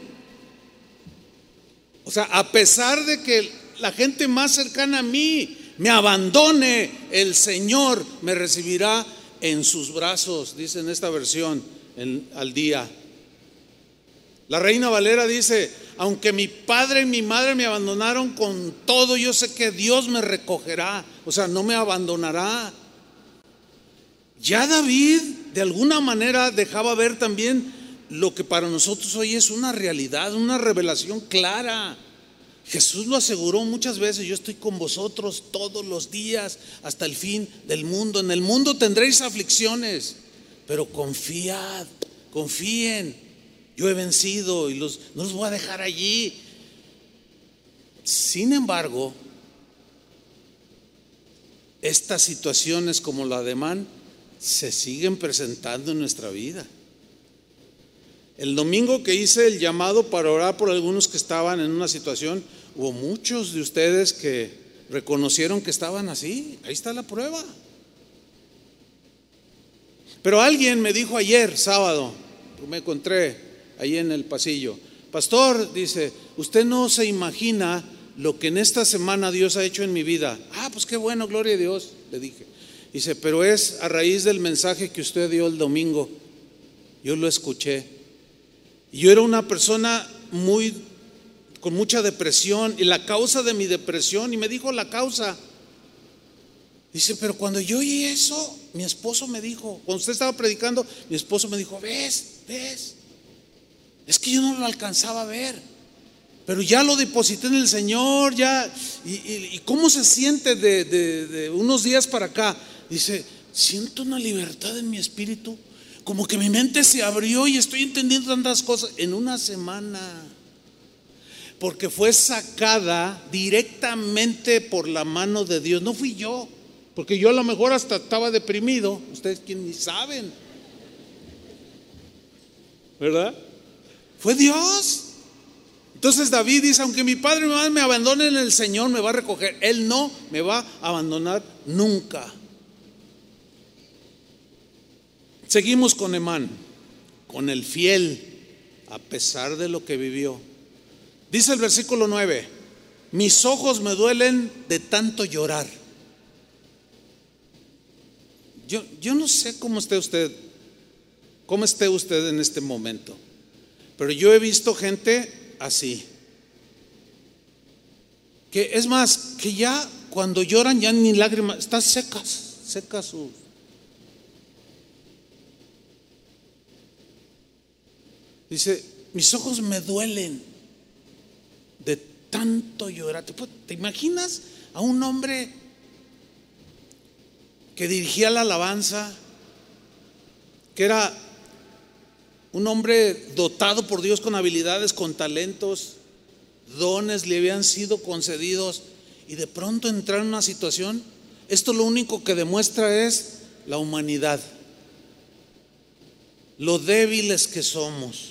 O sea, a pesar de que la gente más cercana a mí me abandone, el Señor me recibirá en sus brazos, dice en esta versión al día. La reina Valera dice, aunque mi padre y mi madre me abandonaron con todo, yo sé que Dios me recogerá, o sea, no me abandonará. Ya David de alguna manera dejaba ver también lo que para nosotros hoy es una realidad, una revelación clara. Jesús lo aseguró muchas veces, yo estoy con vosotros todos los días hasta el fin del mundo. En el mundo tendréis aflicciones, pero confiad, confíen. Yo he vencido y los, no los voy a dejar allí. Sin embargo, estas situaciones como la de Man se siguen presentando en nuestra vida. El domingo que hice el llamado para orar por algunos que estaban en una situación, hubo muchos de ustedes que reconocieron que estaban así. Ahí está la prueba. Pero alguien me dijo ayer, sábado, me encontré ahí en el pasillo, pastor, dice, usted no se imagina lo que en esta semana Dios ha hecho en mi vida. Ah, pues qué bueno, gloria a Dios, le dije. Dice, pero es a raíz del mensaje que usted dio el domingo. Yo lo escuché yo era una persona muy con mucha depresión y la causa de mi depresión y me dijo la causa. Dice, pero cuando yo oí eso, mi esposo me dijo, cuando usted estaba predicando, mi esposo me dijo, ves, ves, es que yo no lo alcanzaba a ver, pero ya lo deposité en el Señor, ya, y, cómo se siente de unos días para acá. Dice, siento una libertad en mi espíritu como que mi mente se abrió y estoy entendiendo tantas cosas en una semana. Porque fue sacada directamente por la mano de Dios. No fui yo, porque yo a lo mejor hasta estaba deprimido. Ustedes quien ni saben. ¿Verdad? Fue Dios. Entonces David dice, aunque mi padre y mi madre me abandonen, el Señor me va a recoger. Él no me va a abandonar nunca. Seguimos con Emán, con el fiel, a pesar de lo que vivió. Dice el versículo 9, mis ojos me duelen de tanto llorar. Yo, yo no sé cómo esté usted, cómo esté usted en este momento, pero yo he visto gente así. Que es más, que ya cuando lloran ya ni lágrimas, están secas, secas sus. Dice, mis ojos me duelen de tanto llorar. ¿Te imaginas a un hombre que dirigía la alabanza, que era un hombre dotado por Dios con habilidades, con talentos, dones le habían sido concedidos y de pronto entrar en una situación, esto lo único que demuestra es la humanidad, lo débiles que somos.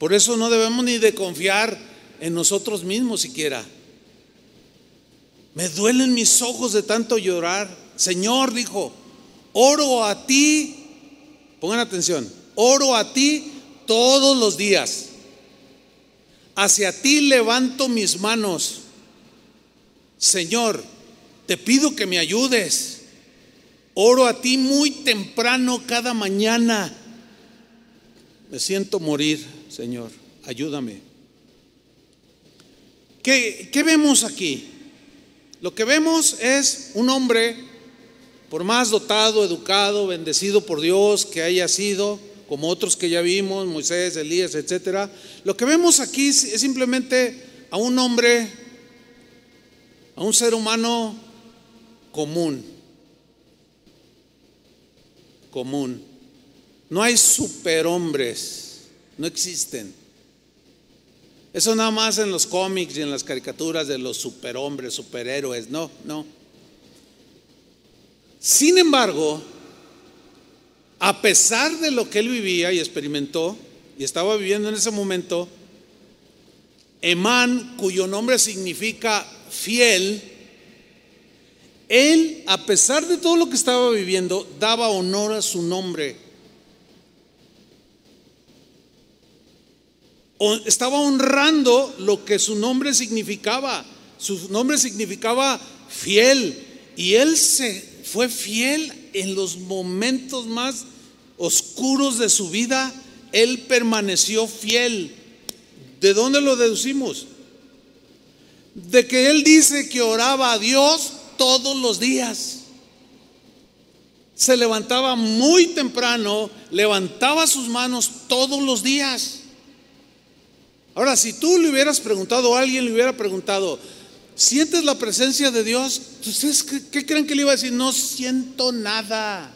Por eso no debemos ni de confiar en nosotros mismos siquiera. Me duelen mis ojos de tanto llorar. Señor dijo, oro a ti Pongan atención, oro a ti todos los días. Hacia ti levanto mis manos. Señor, te pido que me ayudes. Oro a ti muy temprano cada mañana. Me siento morir, Señor. Ayúdame. ¿Qué, ¿Qué, vemos aquí? Lo que vemos es un hombre por más dotado, educado, bendecido por Dios que haya sido, como otros que ya vimos, Moisés, Elías, etcétera, lo que vemos aquí es simplemente a un hombre, a un ser humano común. Común. No hay superhombres, no existen. Eso nada más en los cómics y en las caricaturas de los superhombres, superhéroes, no, no. Sin embargo, a pesar de lo que él vivía y experimentó y estaba viviendo en ese momento, Emán, cuyo nombre significa fiel, él, a pesar de todo lo que estaba viviendo, daba honor a su nombre. Estaba honrando lo que su nombre significaba. Su nombre significaba fiel. Y él se fue fiel en los momentos más oscuros de su vida, él permaneció fiel. ¿De dónde lo deducimos? De que él dice que oraba a Dios todos los días. Se levantaba muy temprano, levantaba sus manos todos los días. Ahora, si tú le hubieras preguntado a alguien, le hubiera preguntado, ¿Sientes la presencia de Dios? ¿Ustedes qué, creen que le iba a decir? No siento nada.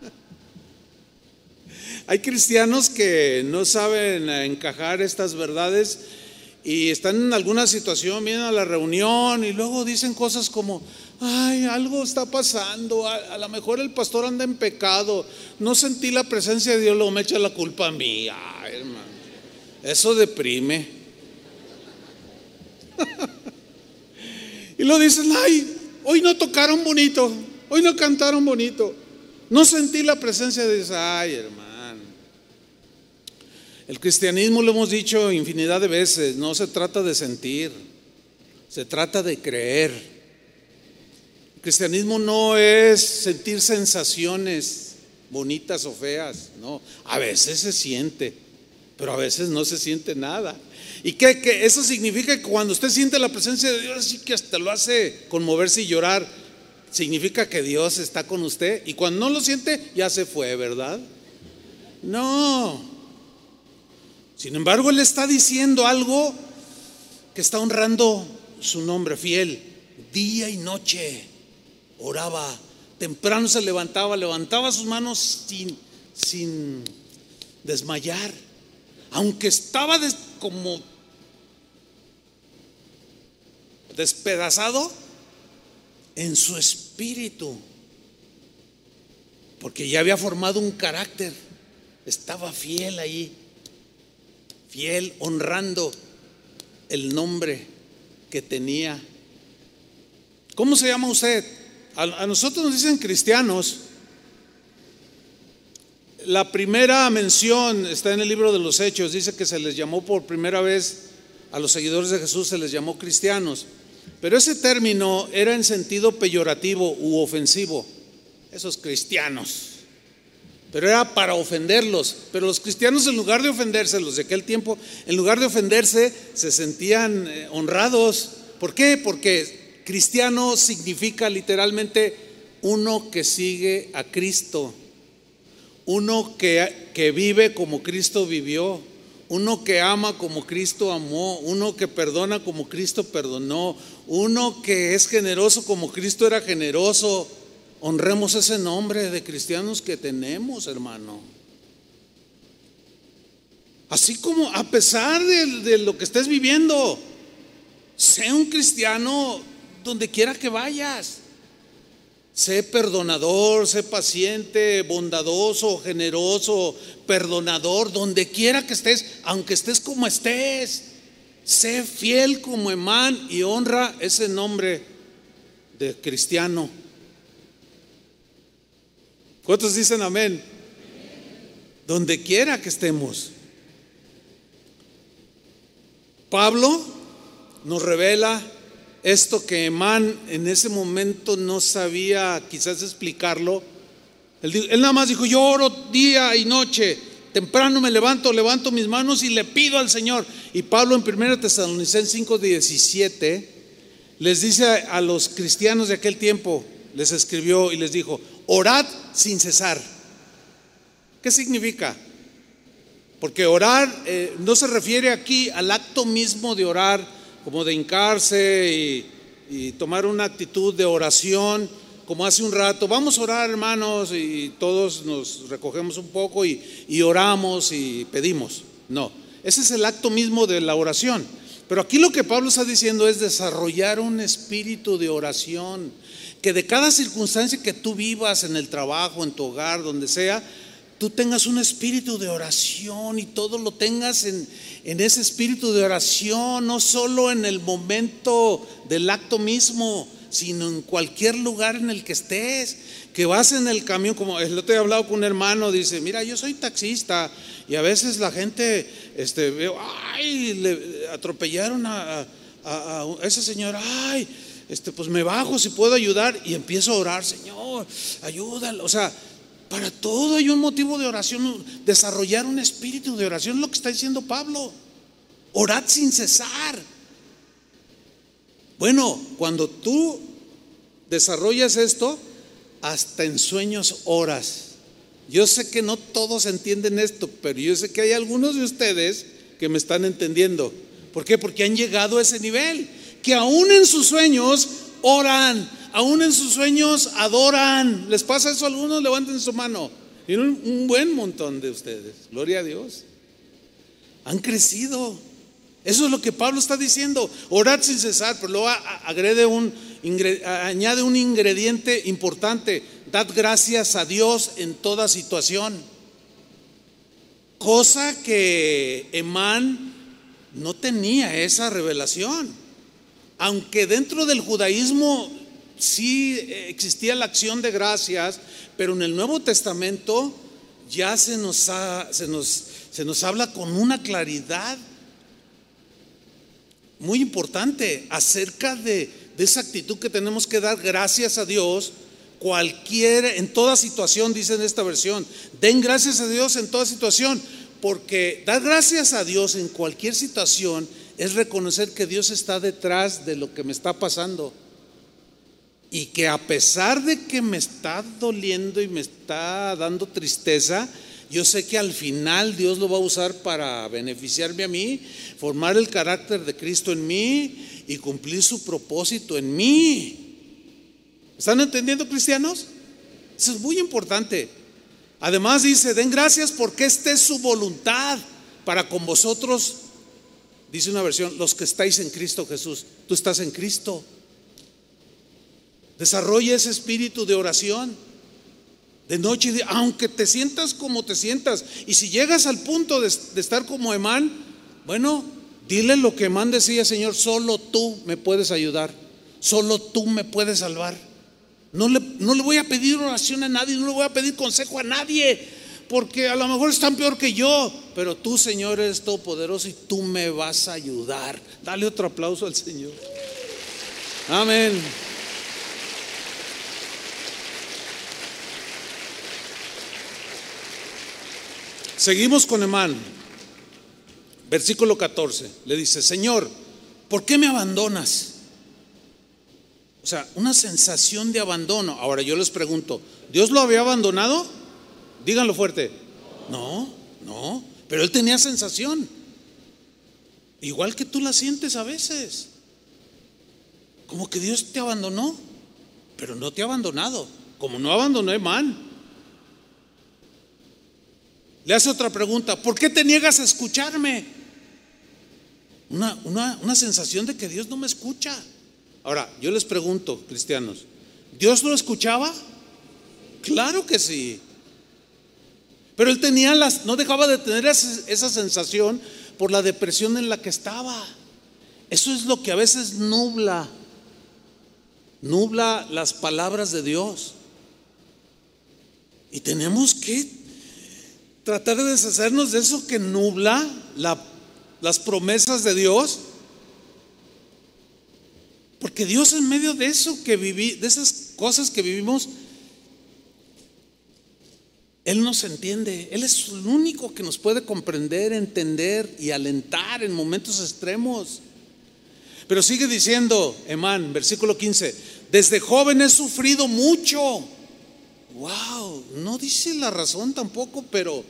(laughs) Hay cristianos que no saben encajar estas verdades y están en alguna situación, vienen a la reunión y luego dicen cosas como, ay, algo está pasando, a, lo mejor el pastor anda en pecado, no sentí la presencia de Dios, luego me echa la culpa a mí. Ay, hermano, eso deprime. (laughs) Y lo dicen, ay, hoy no tocaron bonito, hoy no cantaron bonito. No sentí la presencia de Dios. Ay, hermano. El cristianismo lo hemos dicho infinidad de veces, no se trata de sentir, se trata de creer. El cristianismo no es sentir sensaciones bonitas o feas, no, a veces se siente, pero a veces no se siente nada. ¿Y qué, Eso significa que cuando usted siente la presencia de Dios, así que hasta lo hace conmoverse y llorar. Significa que Dios está con usted. Y cuando no lo siente, ya se fue, ¿verdad? No. Sin embargo, Él está diciendo algo que está honrando su nombre fiel. Día y noche oraba. Temprano se levantaba, levantaba sus manos sin, sin desmayar. Aunque estaba como despedazado en su espíritu, porque ya había formado un carácter, estaba fiel ahí, fiel, honrando el nombre que tenía. ¿Cómo se llama usted? A, nosotros nos dicen cristianos. La primera mención está en el libro de los Hechos. Dice que se les llamó por primera vez a los seguidores de Jesús, se les llamó cristianos. Pero ese término era en sentido peyorativo u ofensivo. Esos cristianos. Pero era para ofenderlos. Pero los cristianos en lugar de ofenderse, los de aquel tiempo, en lugar de ofenderse, se sentían eh, honrados. ¿Por qué? Porque cristiano significa literalmente uno que sigue a Cristo. Uno que, que vive como Cristo vivió uno que ama como Cristo amó, uno que perdona como Cristo perdonó, uno que es generoso como Cristo era generoso. Honremos ese nombre de cristianos que tenemos, hermano. Así como a pesar de, lo que estés viviendo, sé un cristiano donde quiera que vayas. Sé perdonador, sé paciente, bondadoso, generoso, perdonador, donde quiera que estés, aunque estés como estés. Sé fiel como Emán y honra ese nombre de cristiano. ¿Cuántos dicen amén? Donde quiera que estemos. Pablo nos revela esto que Emán en ese momento no sabía quizás explicarlo. Él, nada más dijo, yo oro día y noche, temprano me levanto, levanto mis manos y le pido al Señor. Y Pablo en 1 Tesalonicenses 5:17 les dice a los cristianos de aquel tiempo, les escribió y les dijo, orad sin cesar. ¿Qué significa? Porque orar eh, no se refiere aquí al acto mismo de orar, como de hincarse y, tomar una actitud de oración, como hace un rato, vamos a orar hermanos y todos nos recogemos un poco y, y oramos y pedimos. No, ese es el acto mismo de la oración. Pero aquí lo que Pablo está diciendo es desarrollar un espíritu de oración, que de cada circunstancia que tú vivas en el trabajo, en tu hogar, donde sea, tú tengas un espíritu de oración y todo lo tengas en, en ese espíritu de oración, no solo en el momento del acto mismo, sino en cualquier lugar en el que estés, que vas en el camión, como el otro he hablado con un hermano, dice, mira, yo soy taxista y a veces la gente, este, veo, ay, le atropellaron a, a, ese señor, ay, este, pues me bajo si puedo ayudar y empiezo a orar, Señor, ayúdalo, o sea, para todo hay un motivo de oración, desarrollar un espíritu de oración, lo que está diciendo Pablo. Orad sin cesar. Bueno, cuando tú desarrollas esto, hasta en sueños oras. Yo sé que no todos entienden esto, pero yo sé que hay algunos de ustedes que me están entendiendo. ¿Por qué? Porque han llegado a ese nivel, que aún en sus sueños oran aún en sus sueños adoran. ¿Les pasa eso a algunos? Levanten su mano. Y un, buen montón de ustedes. Gloria a Dios. Han crecido. Eso es lo que Pablo está diciendo. Orad sin cesar, pero luego agrede un, añade un ingrediente importante. Dad gracias a Dios en toda situación. Cosa que Emán no tenía esa revelación. Aunque dentro del judaísmo sí eh, existía la acción de gracias, pero en el Nuevo Testamento ya se nos, se nos, se nos habla con una claridad muy importante acerca de, de, esa actitud que tenemos que dar gracias a Dios. Cualquier, en toda situación, dice en esta versión, den gracias a Dios en toda situación, porque dar gracias a Dios en cualquier situación es reconocer que Dios está detrás de lo que me está pasando y que a pesar de que me está doliendo y me está dando tristeza, yo sé que al final Dios lo va a usar para beneficiarme a mí, formar el carácter de Cristo en mí y cumplir su propósito en mí. ¿Están entendiendo, cristianos? Eso es muy importante. Además dice, den gracias porque esta es su voluntad para con vosotros, dice una versión, los que estáis en Cristo Jesús. Tú estás en Cristo. Desarrolla ese espíritu de oración. De noche, aunque te sientas como te sientas. Y si llegas al punto de, estar como Emán, Bueno, dile lo que man decía, Señor, solo tú me puedes ayudar, solo tú me puedes salvar. No le, no le voy a pedir oración a nadie, no le voy a pedir consejo a nadie, porque a lo mejor están peor que yo, pero tú, Señor, eres todopoderoso y tú me vas a ayudar. Dale otro aplauso al Señor. Amén. Seguimos con Emán. Versículo 14. Le dice, Señor, ¿por qué me abandonas? O sea, una sensación de abandono. Ahora yo les pregunto, ¿Dios lo había abandonado? Díganlo fuerte. No, no. Pero él tenía sensación. Igual que tú la sientes a veces. Como que Dios te abandonó, pero no te ha abandonado. Como no abandonó Emán. Le hace otra pregunta, ¿por qué te niegas a escucharme? Una, una, una sensación de que Dios no me escucha. Ahora, yo les pregunto, cristianos, ¿Dios lo escuchaba? Claro que sí. Pero él tenía las, no dejaba de tener esa, esa sensación por la depresión en la que estaba. Eso es lo que a veces nubla, nubla las palabras de Dios. Y tenemos que tratar de deshacernos de eso que nubla la, las promesas de Dios porque Dios en medio de eso que viví, de esas cosas que vivimos, Él nos entiende. Él es el único que nos puede comprender, entender y alentar en momentos extremos. Pero sigue diciendo, Emán, versículo 15, desde joven he sufrido mucho. Wow, no dice la razón tampoco, pero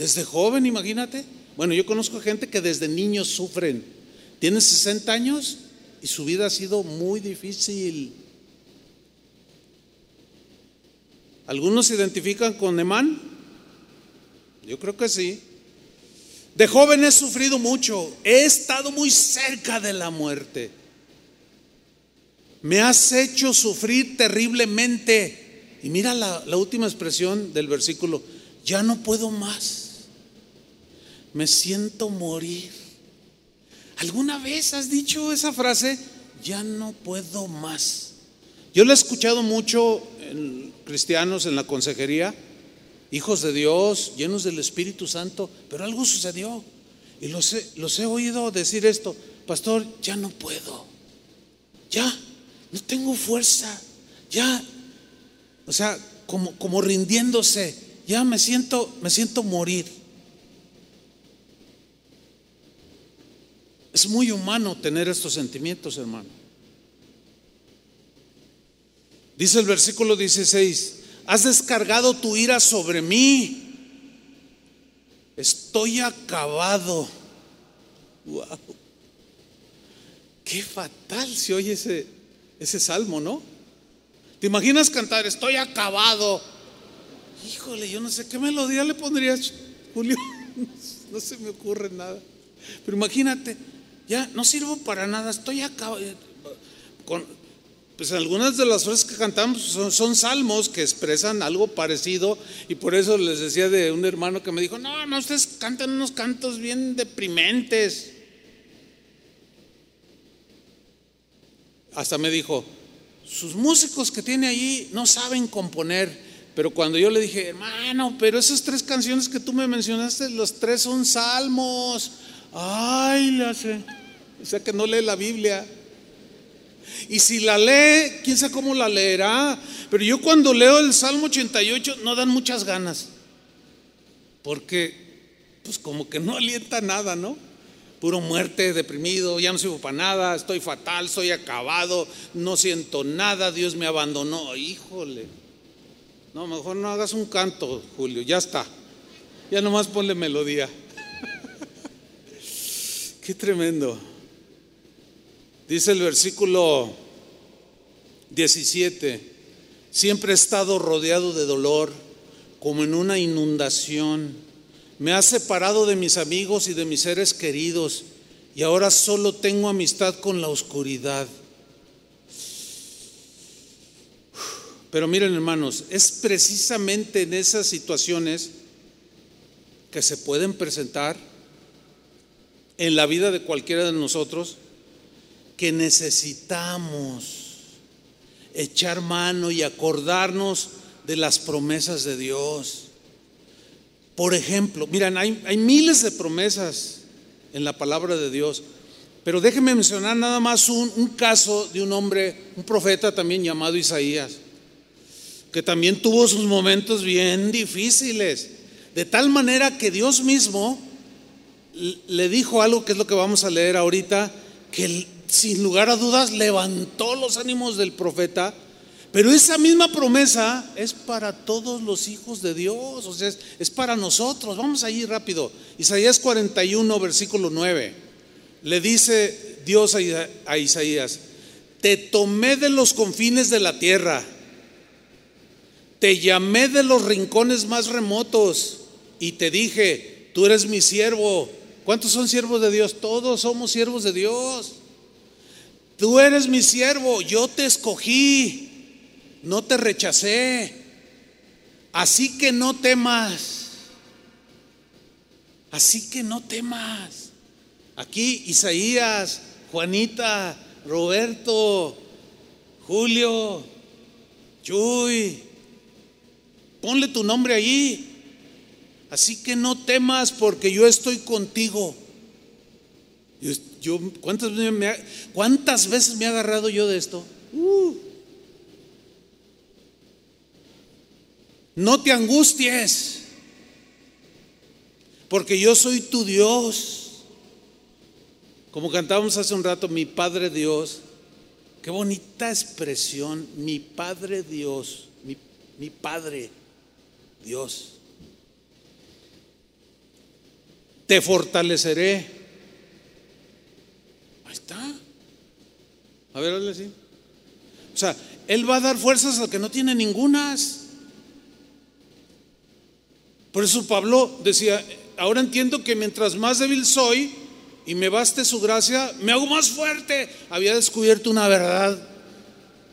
desde joven, imagínate. Bueno, yo conozco gente que desde niños sufren. Tiene 60 años y su vida ha sido muy difícil. ¿Algunos se identifican con Emán? Yo creo que sí. De joven he sufrido mucho, he estado muy cerca de la muerte. Me has hecho sufrir terriblemente. Y mira la, la última expresión del versículo, ya no puedo más. Me siento morir. ¿Alguna vez has dicho esa frase? Ya no puedo más. Yo lo he escuchado mucho en cristianos en la consejería, hijos de Dios, llenos del Espíritu Santo, pero algo sucedió. Y los he, los he oído decir esto, pastor, ya no puedo. Ya, no tengo fuerza. Ya, o sea, como, como rindiéndose, ya me siento, me siento morir. Es muy humano tener estos sentimientos, hermano. Dice el versículo 16, has descargado tu ira sobre mí. Estoy acabado. Wow. Qué fatal se oye ese, ese salmo, ¿no? ¿Te imaginas cantar, estoy acabado? Híjole, yo no sé qué melodía le pondrías, Julio. (laughs) No se me ocurre nada. Pero imagínate, ya no sirvo para nada, estoy acá. Eh, con, pues algunas de las frases que cantamos son, salmos que expresan algo parecido y por eso les decía de un hermano que me dijo, no, no, ustedes cantan unos cantos bien deprimentes. Hasta me dijo, sus músicos que tiene allí no saben componer, pero cuando yo le dije, hermano, pero esas tres canciones que tú me mencionaste, los tres son salmos. Ay, la sé. O sea que no lee la Biblia. Y si la lee, quién sabe cómo la leerá. Pero yo cuando leo el Salmo 88 no dan muchas ganas. Porque, pues como que no alienta nada, ¿no? Puro muerte, deprimido, ya no sirvo para nada, estoy fatal, estoy acabado, no siento nada, Dios me abandonó. Híjole. No, mejor no hagas un canto, Julio, ya está. Ya nomás ponle melodía. (laughs) Qué tremendo. Dice el versículo 17, siempre he estado rodeado de dolor, como en una inundación. Me ha separado de mis amigos y de mis seres queridos, y ahora solo tengo amistad con la oscuridad. Pero miren hermanos, es precisamente en esas situaciones que se pueden presentar en la vida de cualquiera de nosotros que necesitamos echar mano y acordarnos de las promesas de Dios. Por ejemplo, miren, hay, miles de promesas en la palabra de Dios, pero déjenme mencionar nada más un, un caso de un hombre, un profeta también llamado Isaías, que también tuvo sus momentos bien difíciles, de tal manera que Dios mismo le dijo algo que es lo que vamos a leer ahorita, que sin lugar a dudas levantó los ánimos del profeta, pero esa misma promesa es para todos los hijos de Dios, o sea, es, para nosotros. Vamos allí rápido. Isaías 41, versículo 9. Le dice Dios a Isaías, te tomé de los confines de la tierra, te llamé de los rincones más remotos y te dije, tú eres mi siervo. ¿Cuántos son siervos de Dios? Todos somos siervos de Dios. Tú eres mi siervo, yo te escogí, no te rechacé. Así que no temas. Así que no temas. Aquí Isaías, Juanita, Roberto, Julio, Chuy, ponle tu nombre allí. Así que no temas porque yo estoy contigo. Yo, ¿cuántas, veces me ha, ¿Cuántas veces me he agarrado yo de esto? Uh. No te angusties, porque yo soy tu Dios. Como cantábamos hace un rato, mi Padre Dios. Qué bonita expresión, mi Padre Dios, mi, mi Padre Dios. Te fortaleceré A ver, hazle así. O sea, Él va a dar fuerzas al que no tiene ningunas. Por eso Pablo decía, ahora entiendo que mientras más débil soy y me baste su gracia, me hago más fuerte. Había descubierto una verdad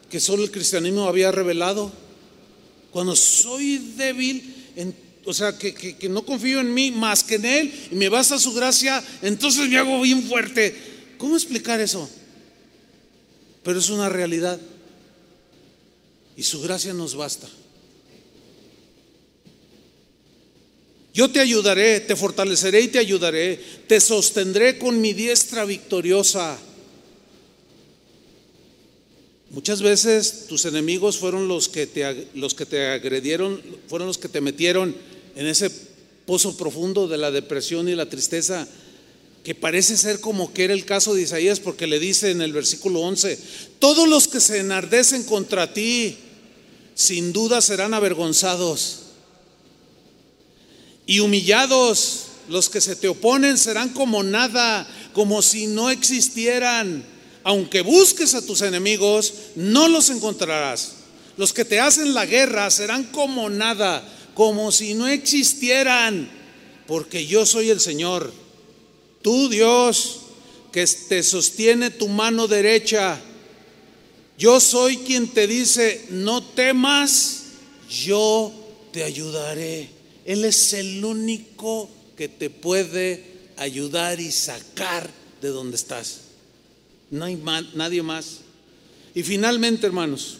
que solo el cristianismo había revelado. Cuando soy débil, o sea, que, que, no confío en mí más que en Él y me basta su gracia, entonces me hago bien fuerte. ¿Cómo explicar eso? Pero es una realidad. Y su gracia nos basta. Yo te ayudaré, te fortaleceré y te ayudaré. Te sostendré con mi diestra victoriosa. Muchas veces tus enemigos fueron los que te, los que te agredieron, fueron los que te metieron en ese pozo profundo de la depresión y la tristeza que parece ser como que era el caso de Isaías, porque le dice en el versículo 11, todos los que se enardecen contra ti, sin duda serán avergonzados. Y humillados, los que se te oponen serán como nada, como si no existieran. Aunque busques a tus enemigos, no los encontrarás. Los que te hacen la guerra serán como nada, como si no existieran, porque yo soy el Señor Tú, Dios, que te sostiene tu mano derecha, yo soy quien te dice, no temas, yo te ayudaré. Él es el único que te puede ayudar y sacar de donde estás. No hay nadie más. Y finalmente, hermanos,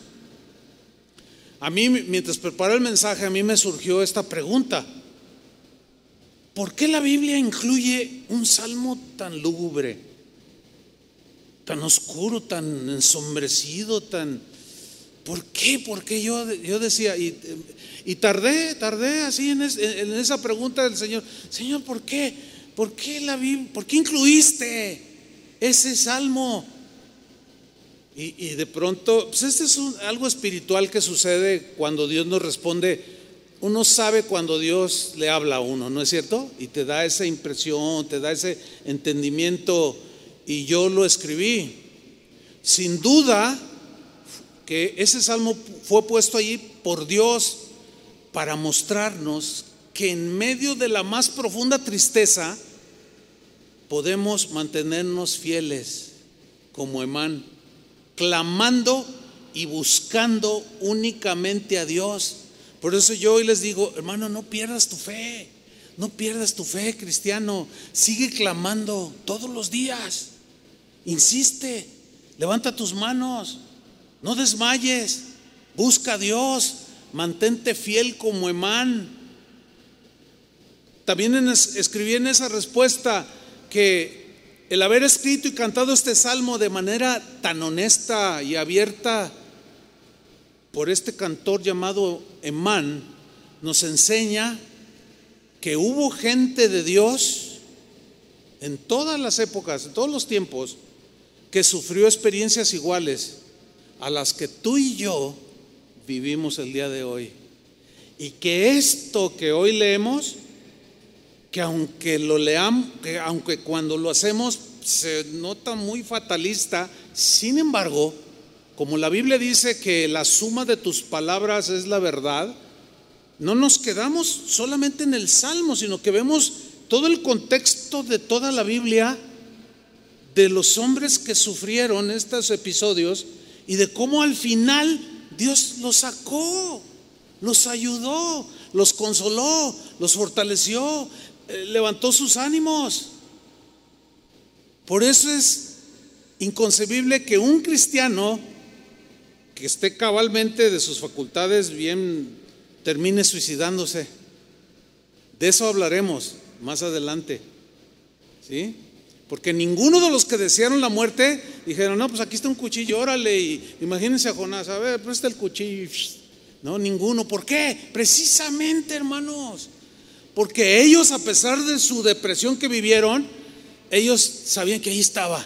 a mí mientras preparé el mensaje, a mí me surgió esta pregunta. ¿Por qué la Biblia incluye un salmo tan lúgubre, tan oscuro, tan ensombrecido, tan... ¿Por qué? Porque yo, yo decía, y, y, tardé, tardé así en, esa pregunta del Señor, Señor, ¿por qué? ¿Por qué la? ¿Por qué incluiste ese salmo? Y, y de pronto, pues este es algo espiritual que sucede cuando Dios nos responde uno sabe cuando Dios le habla a uno, ¿no es cierto? Y te da esa impresión, te da ese entendimiento. Y yo lo escribí. Sin duda que ese salmo fue puesto allí por Dios para mostrarnos que en medio de la más profunda tristeza podemos mantenernos fieles como Emán, clamando y buscando únicamente a Dios por eso yo hoy les digo, hermano, no pierdas tu fe. No pierdas tu fe, cristiano. Sigue clamando todos los días. Insiste. Levanta tus manos. No desmayes. Busca a Dios. Mantente fiel como Emán. También escribí en esa respuesta que el haber escrito y cantado este salmo de manera tan honesta y abierta por este cantor llamado Emán nos enseña que hubo gente de Dios en todas las épocas, en todos los tiempos, que sufrió experiencias iguales a las que tú y yo vivimos el día de hoy. Y que esto que hoy leemos que aunque lo leamos, que aunque cuando lo hacemos se nota muy fatalista, sin embargo, como la Biblia dice que la suma de tus palabras es la verdad, no nos quedamos solamente en el Salmo, sino que vemos todo el contexto de toda la Biblia de los hombres que sufrieron estos episodios y de cómo al final Dios los sacó, los ayudó, los consoló, los fortaleció, eh, levantó sus ánimos. Por eso es inconcebible que un cristiano que esté cabalmente de sus facultades bien termine suicidándose. De eso hablaremos más adelante. ¿Sí? Porque ninguno de los que desearon la muerte dijeron, no, pues aquí está un cuchillo, órale, y imagínense a Jonás, a ver, presta el cuchillo. No, ninguno. ¿Por qué? Precisamente, hermanos, porque ellos, a pesar de su depresión que vivieron, ellos sabían que ahí estaba,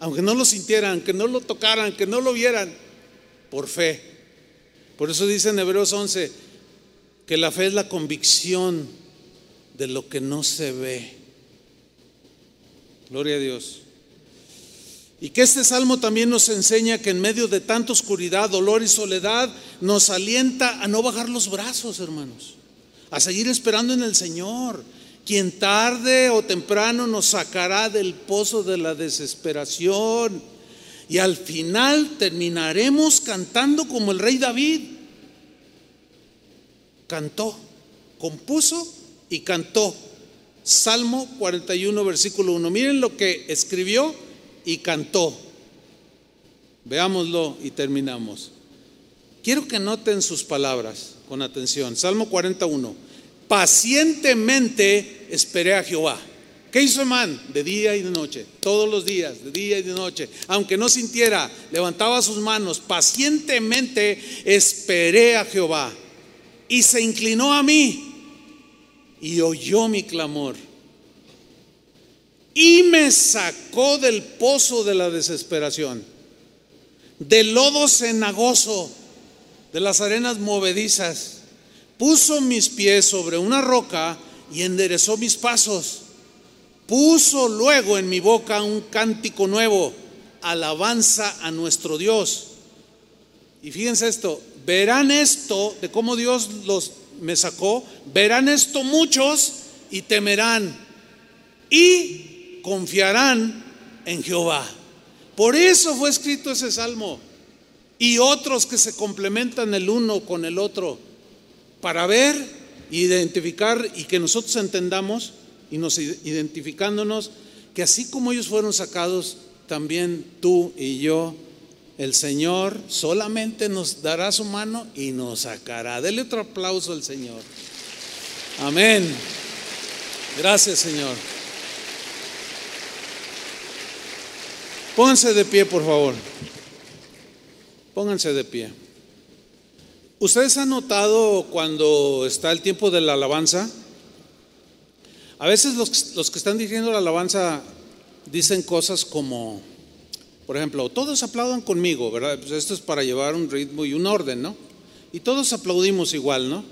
aunque no lo sintieran, que no lo tocaran, que no lo vieran, por fe. Por eso dice en Hebreos 11 que la fe es la convicción de lo que no se ve. Gloria a Dios. Y que este salmo también nos enseña que en medio de tanta oscuridad, dolor y soledad, nos alienta a no bajar los brazos, hermanos a seguir esperando en el Señor, quien tarde o temprano nos sacará del pozo de la desesperación. Y al final terminaremos cantando como el rey David. Cantó, compuso y cantó. Salmo 41, versículo 1. Miren lo que escribió y cantó. Veámoslo y terminamos. Quiero que noten sus palabras con atención. Salmo 41. Pacientemente esperé a Jehová. ¿Qué hizo man De día y de noche, todos los días, de día y de noche. Aunque no sintiera, levantaba sus manos. Pacientemente esperé a Jehová. Y se inclinó a mí y oyó mi clamor. Y me sacó del pozo de la desesperación, del lodo cenagoso de las arenas movedizas. Puso mis pies sobre una roca y enderezó mis pasos. Puso luego en mi boca un cántico nuevo, alabanza a nuestro Dios. Y fíjense esto, verán esto de cómo Dios los me sacó, verán esto muchos y temerán y confiarán en Jehová. Por eso fue escrito ese salmo y otros que se complementan el uno con el otro, para ver, identificar y que nosotros entendamos y nos identificándonos que así como ellos fueron sacados, también tú y yo, el Señor solamente nos dará su mano y nos sacará. Dele otro aplauso al Señor. Amén. Gracias, Señor. Pónganse de pie, por favor. Pónganse de pie. ¿Ustedes han notado cuando está el tiempo de la alabanza? A veces los, los, que están dirigiendo la alabanza dicen cosas como, por ejemplo, todos aplaudan conmigo, ¿verdad? Pues esto es para llevar un ritmo y un orden, ¿no? Y todos aplaudimos igual, ¿no?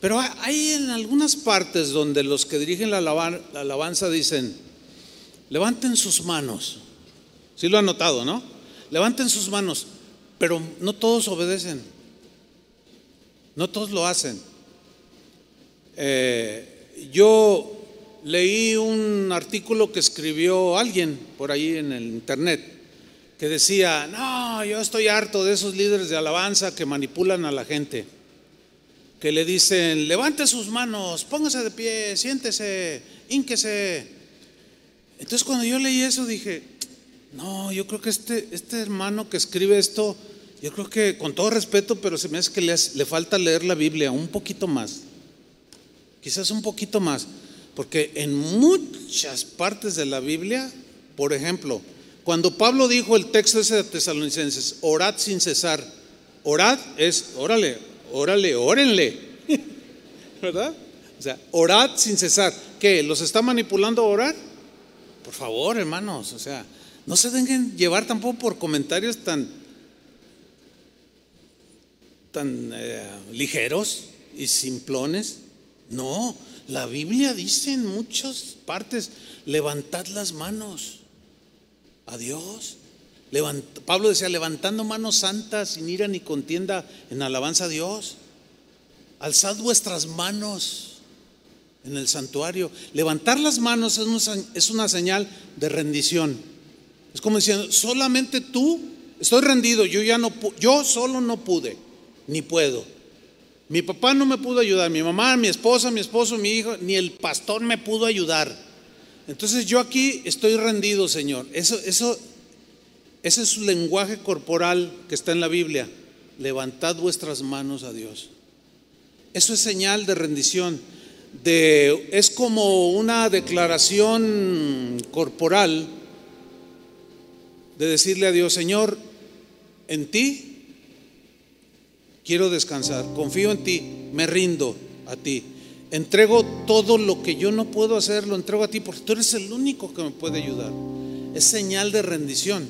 Pero hay en algunas partes donde los que dirigen la, alabanza dicen, levanten sus manos. Sí lo han notado, ¿no? Levanten sus manos pero no todos obedecen, no todos lo hacen. Eh, yo leí un artículo que escribió alguien por ahí en el internet que decía, no, yo estoy harto de esos líderes de alabanza que manipulan a la gente, que le dicen, levante sus manos, póngase de pie, siéntese, ínquese. Entonces cuando yo leí eso dije, no, yo creo que este, este hermano que escribe esto, yo creo que con todo respeto, pero se me hace que le falta leer la Biblia un poquito más. Quizás un poquito más. Porque en muchas partes de la Biblia, por ejemplo, cuando Pablo dijo el texto ese de Tesalonicenses, orad sin cesar, orad es, órale, órale, órenle, (laughs) ¿verdad? O sea, orad sin cesar. ¿Qué? ¿Los está manipulando a orar? Por favor, hermanos, o sea, no se dejen llevar tampoco por comentarios tan, tan eh, ligeros y simplones. No, la Biblia dice en muchas partes, levantad las manos a Dios. Pablo decía, levantando manos santas sin ira ni contienda en alabanza a Dios. Alzad vuestras manos en el santuario. Levantar las manos es una, es una señal de rendición. Es como diciendo, solamente tú, estoy rendido, yo ya no, yo solo no pude, ni puedo. Mi papá no me pudo ayudar, mi mamá, mi esposa, mi esposo, mi hijo, ni el pastor me pudo ayudar. Entonces yo aquí estoy rendido, Señor. Eso, eso, ese es su lenguaje corporal que está en la Biblia. Levantad vuestras manos a Dios. Eso es señal de rendición. De, es como una declaración corporal de decirle a Dios, Señor, en ti quiero descansar, confío en ti, me rindo a ti. Entrego todo lo que yo no puedo hacer, lo entrego a ti porque tú eres el único que me puede ayudar. Es señal de rendición.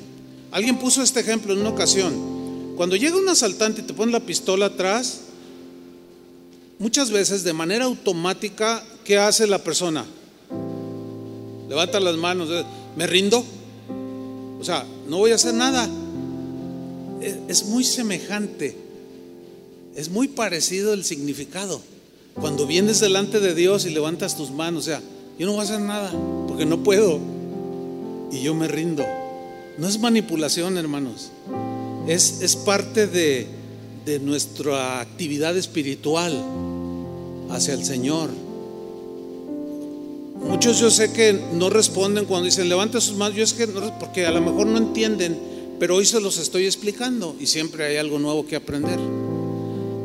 Alguien puso este ejemplo en una ocasión. Cuando llega un asaltante y te pone la pistola atrás, muchas veces de manera automática, ¿qué hace la persona? Levanta las manos, eh, me rindo. O sea, no voy a hacer nada. Es muy semejante es muy parecido el significado. Cuando vienes delante de Dios y levantas tus manos, o sea, yo no voy a hacer nada porque no puedo y yo me rindo. No es manipulación, hermanos. Es, es parte de, de nuestra actividad espiritual hacia el Señor. Muchos yo sé que no responden cuando dicen levanta sus manos. Yo es que no, porque a lo mejor no entienden, pero hoy se los estoy explicando y siempre hay algo nuevo que aprender.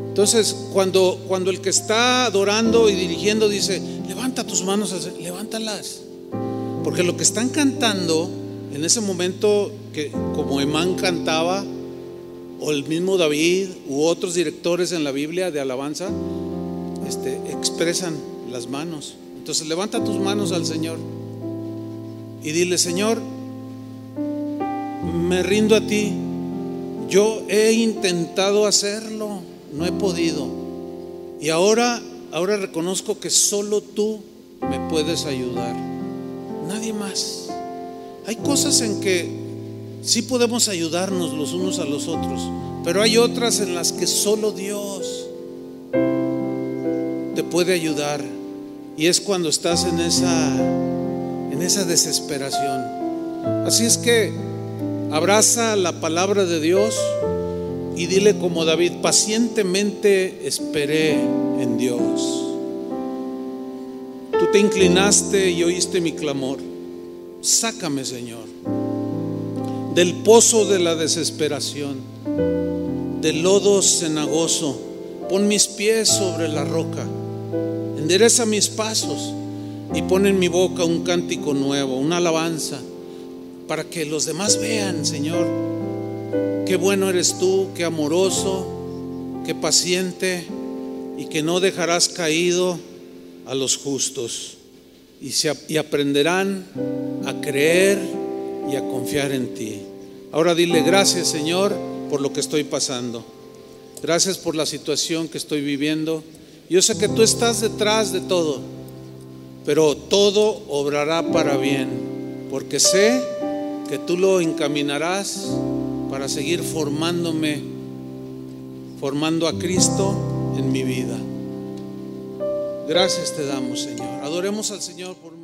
Entonces, cuando, cuando el que está adorando y dirigiendo dice, levanta tus manos, levántalas. Porque lo que están cantando en ese momento, que como Emán cantaba, o el mismo David, u otros directores en la Biblia de alabanza, este, expresan las manos. Entonces, levanta tus manos al Señor y dile, Señor, me rindo a ti. Yo he intentado hacerlo no he podido. Y ahora, ahora reconozco que solo tú me puedes ayudar. Nadie más. Hay cosas en que sí podemos ayudarnos los unos a los otros, pero hay otras en las que solo Dios te puede ayudar. Y es cuando estás en esa en esa desesperación. Así es que abraza la palabra de Dios y dile como David, pacientemente esperé en Dios. Tú te inclinaste y oíste mi clamor. Sácame, Señor, del pozo de la desesperación, del lodo cenagoso. Pon mis pies sobre la roca. Endereza mis pasos y pon en mi boca un cántico nuevo, una alabanza, para que los demás vean, Señor, Qué bueno eres tú, qué amoroso, qué paciente y que no dejarás caído a los justos. Y, se, y aprenderán a creer y a confiar en ti. Ahora dile gracias Señor por lo que estoy pasando. Gracias por la situación que estoy viviendo. Yo sé que tú estás detrás de todo, pero todo obrará para bien, porque sé que tú lo encaminarás para seguir formándome, formando a Cristo en mi vida. Gracias te damos, Señor. Adoremos al Señor por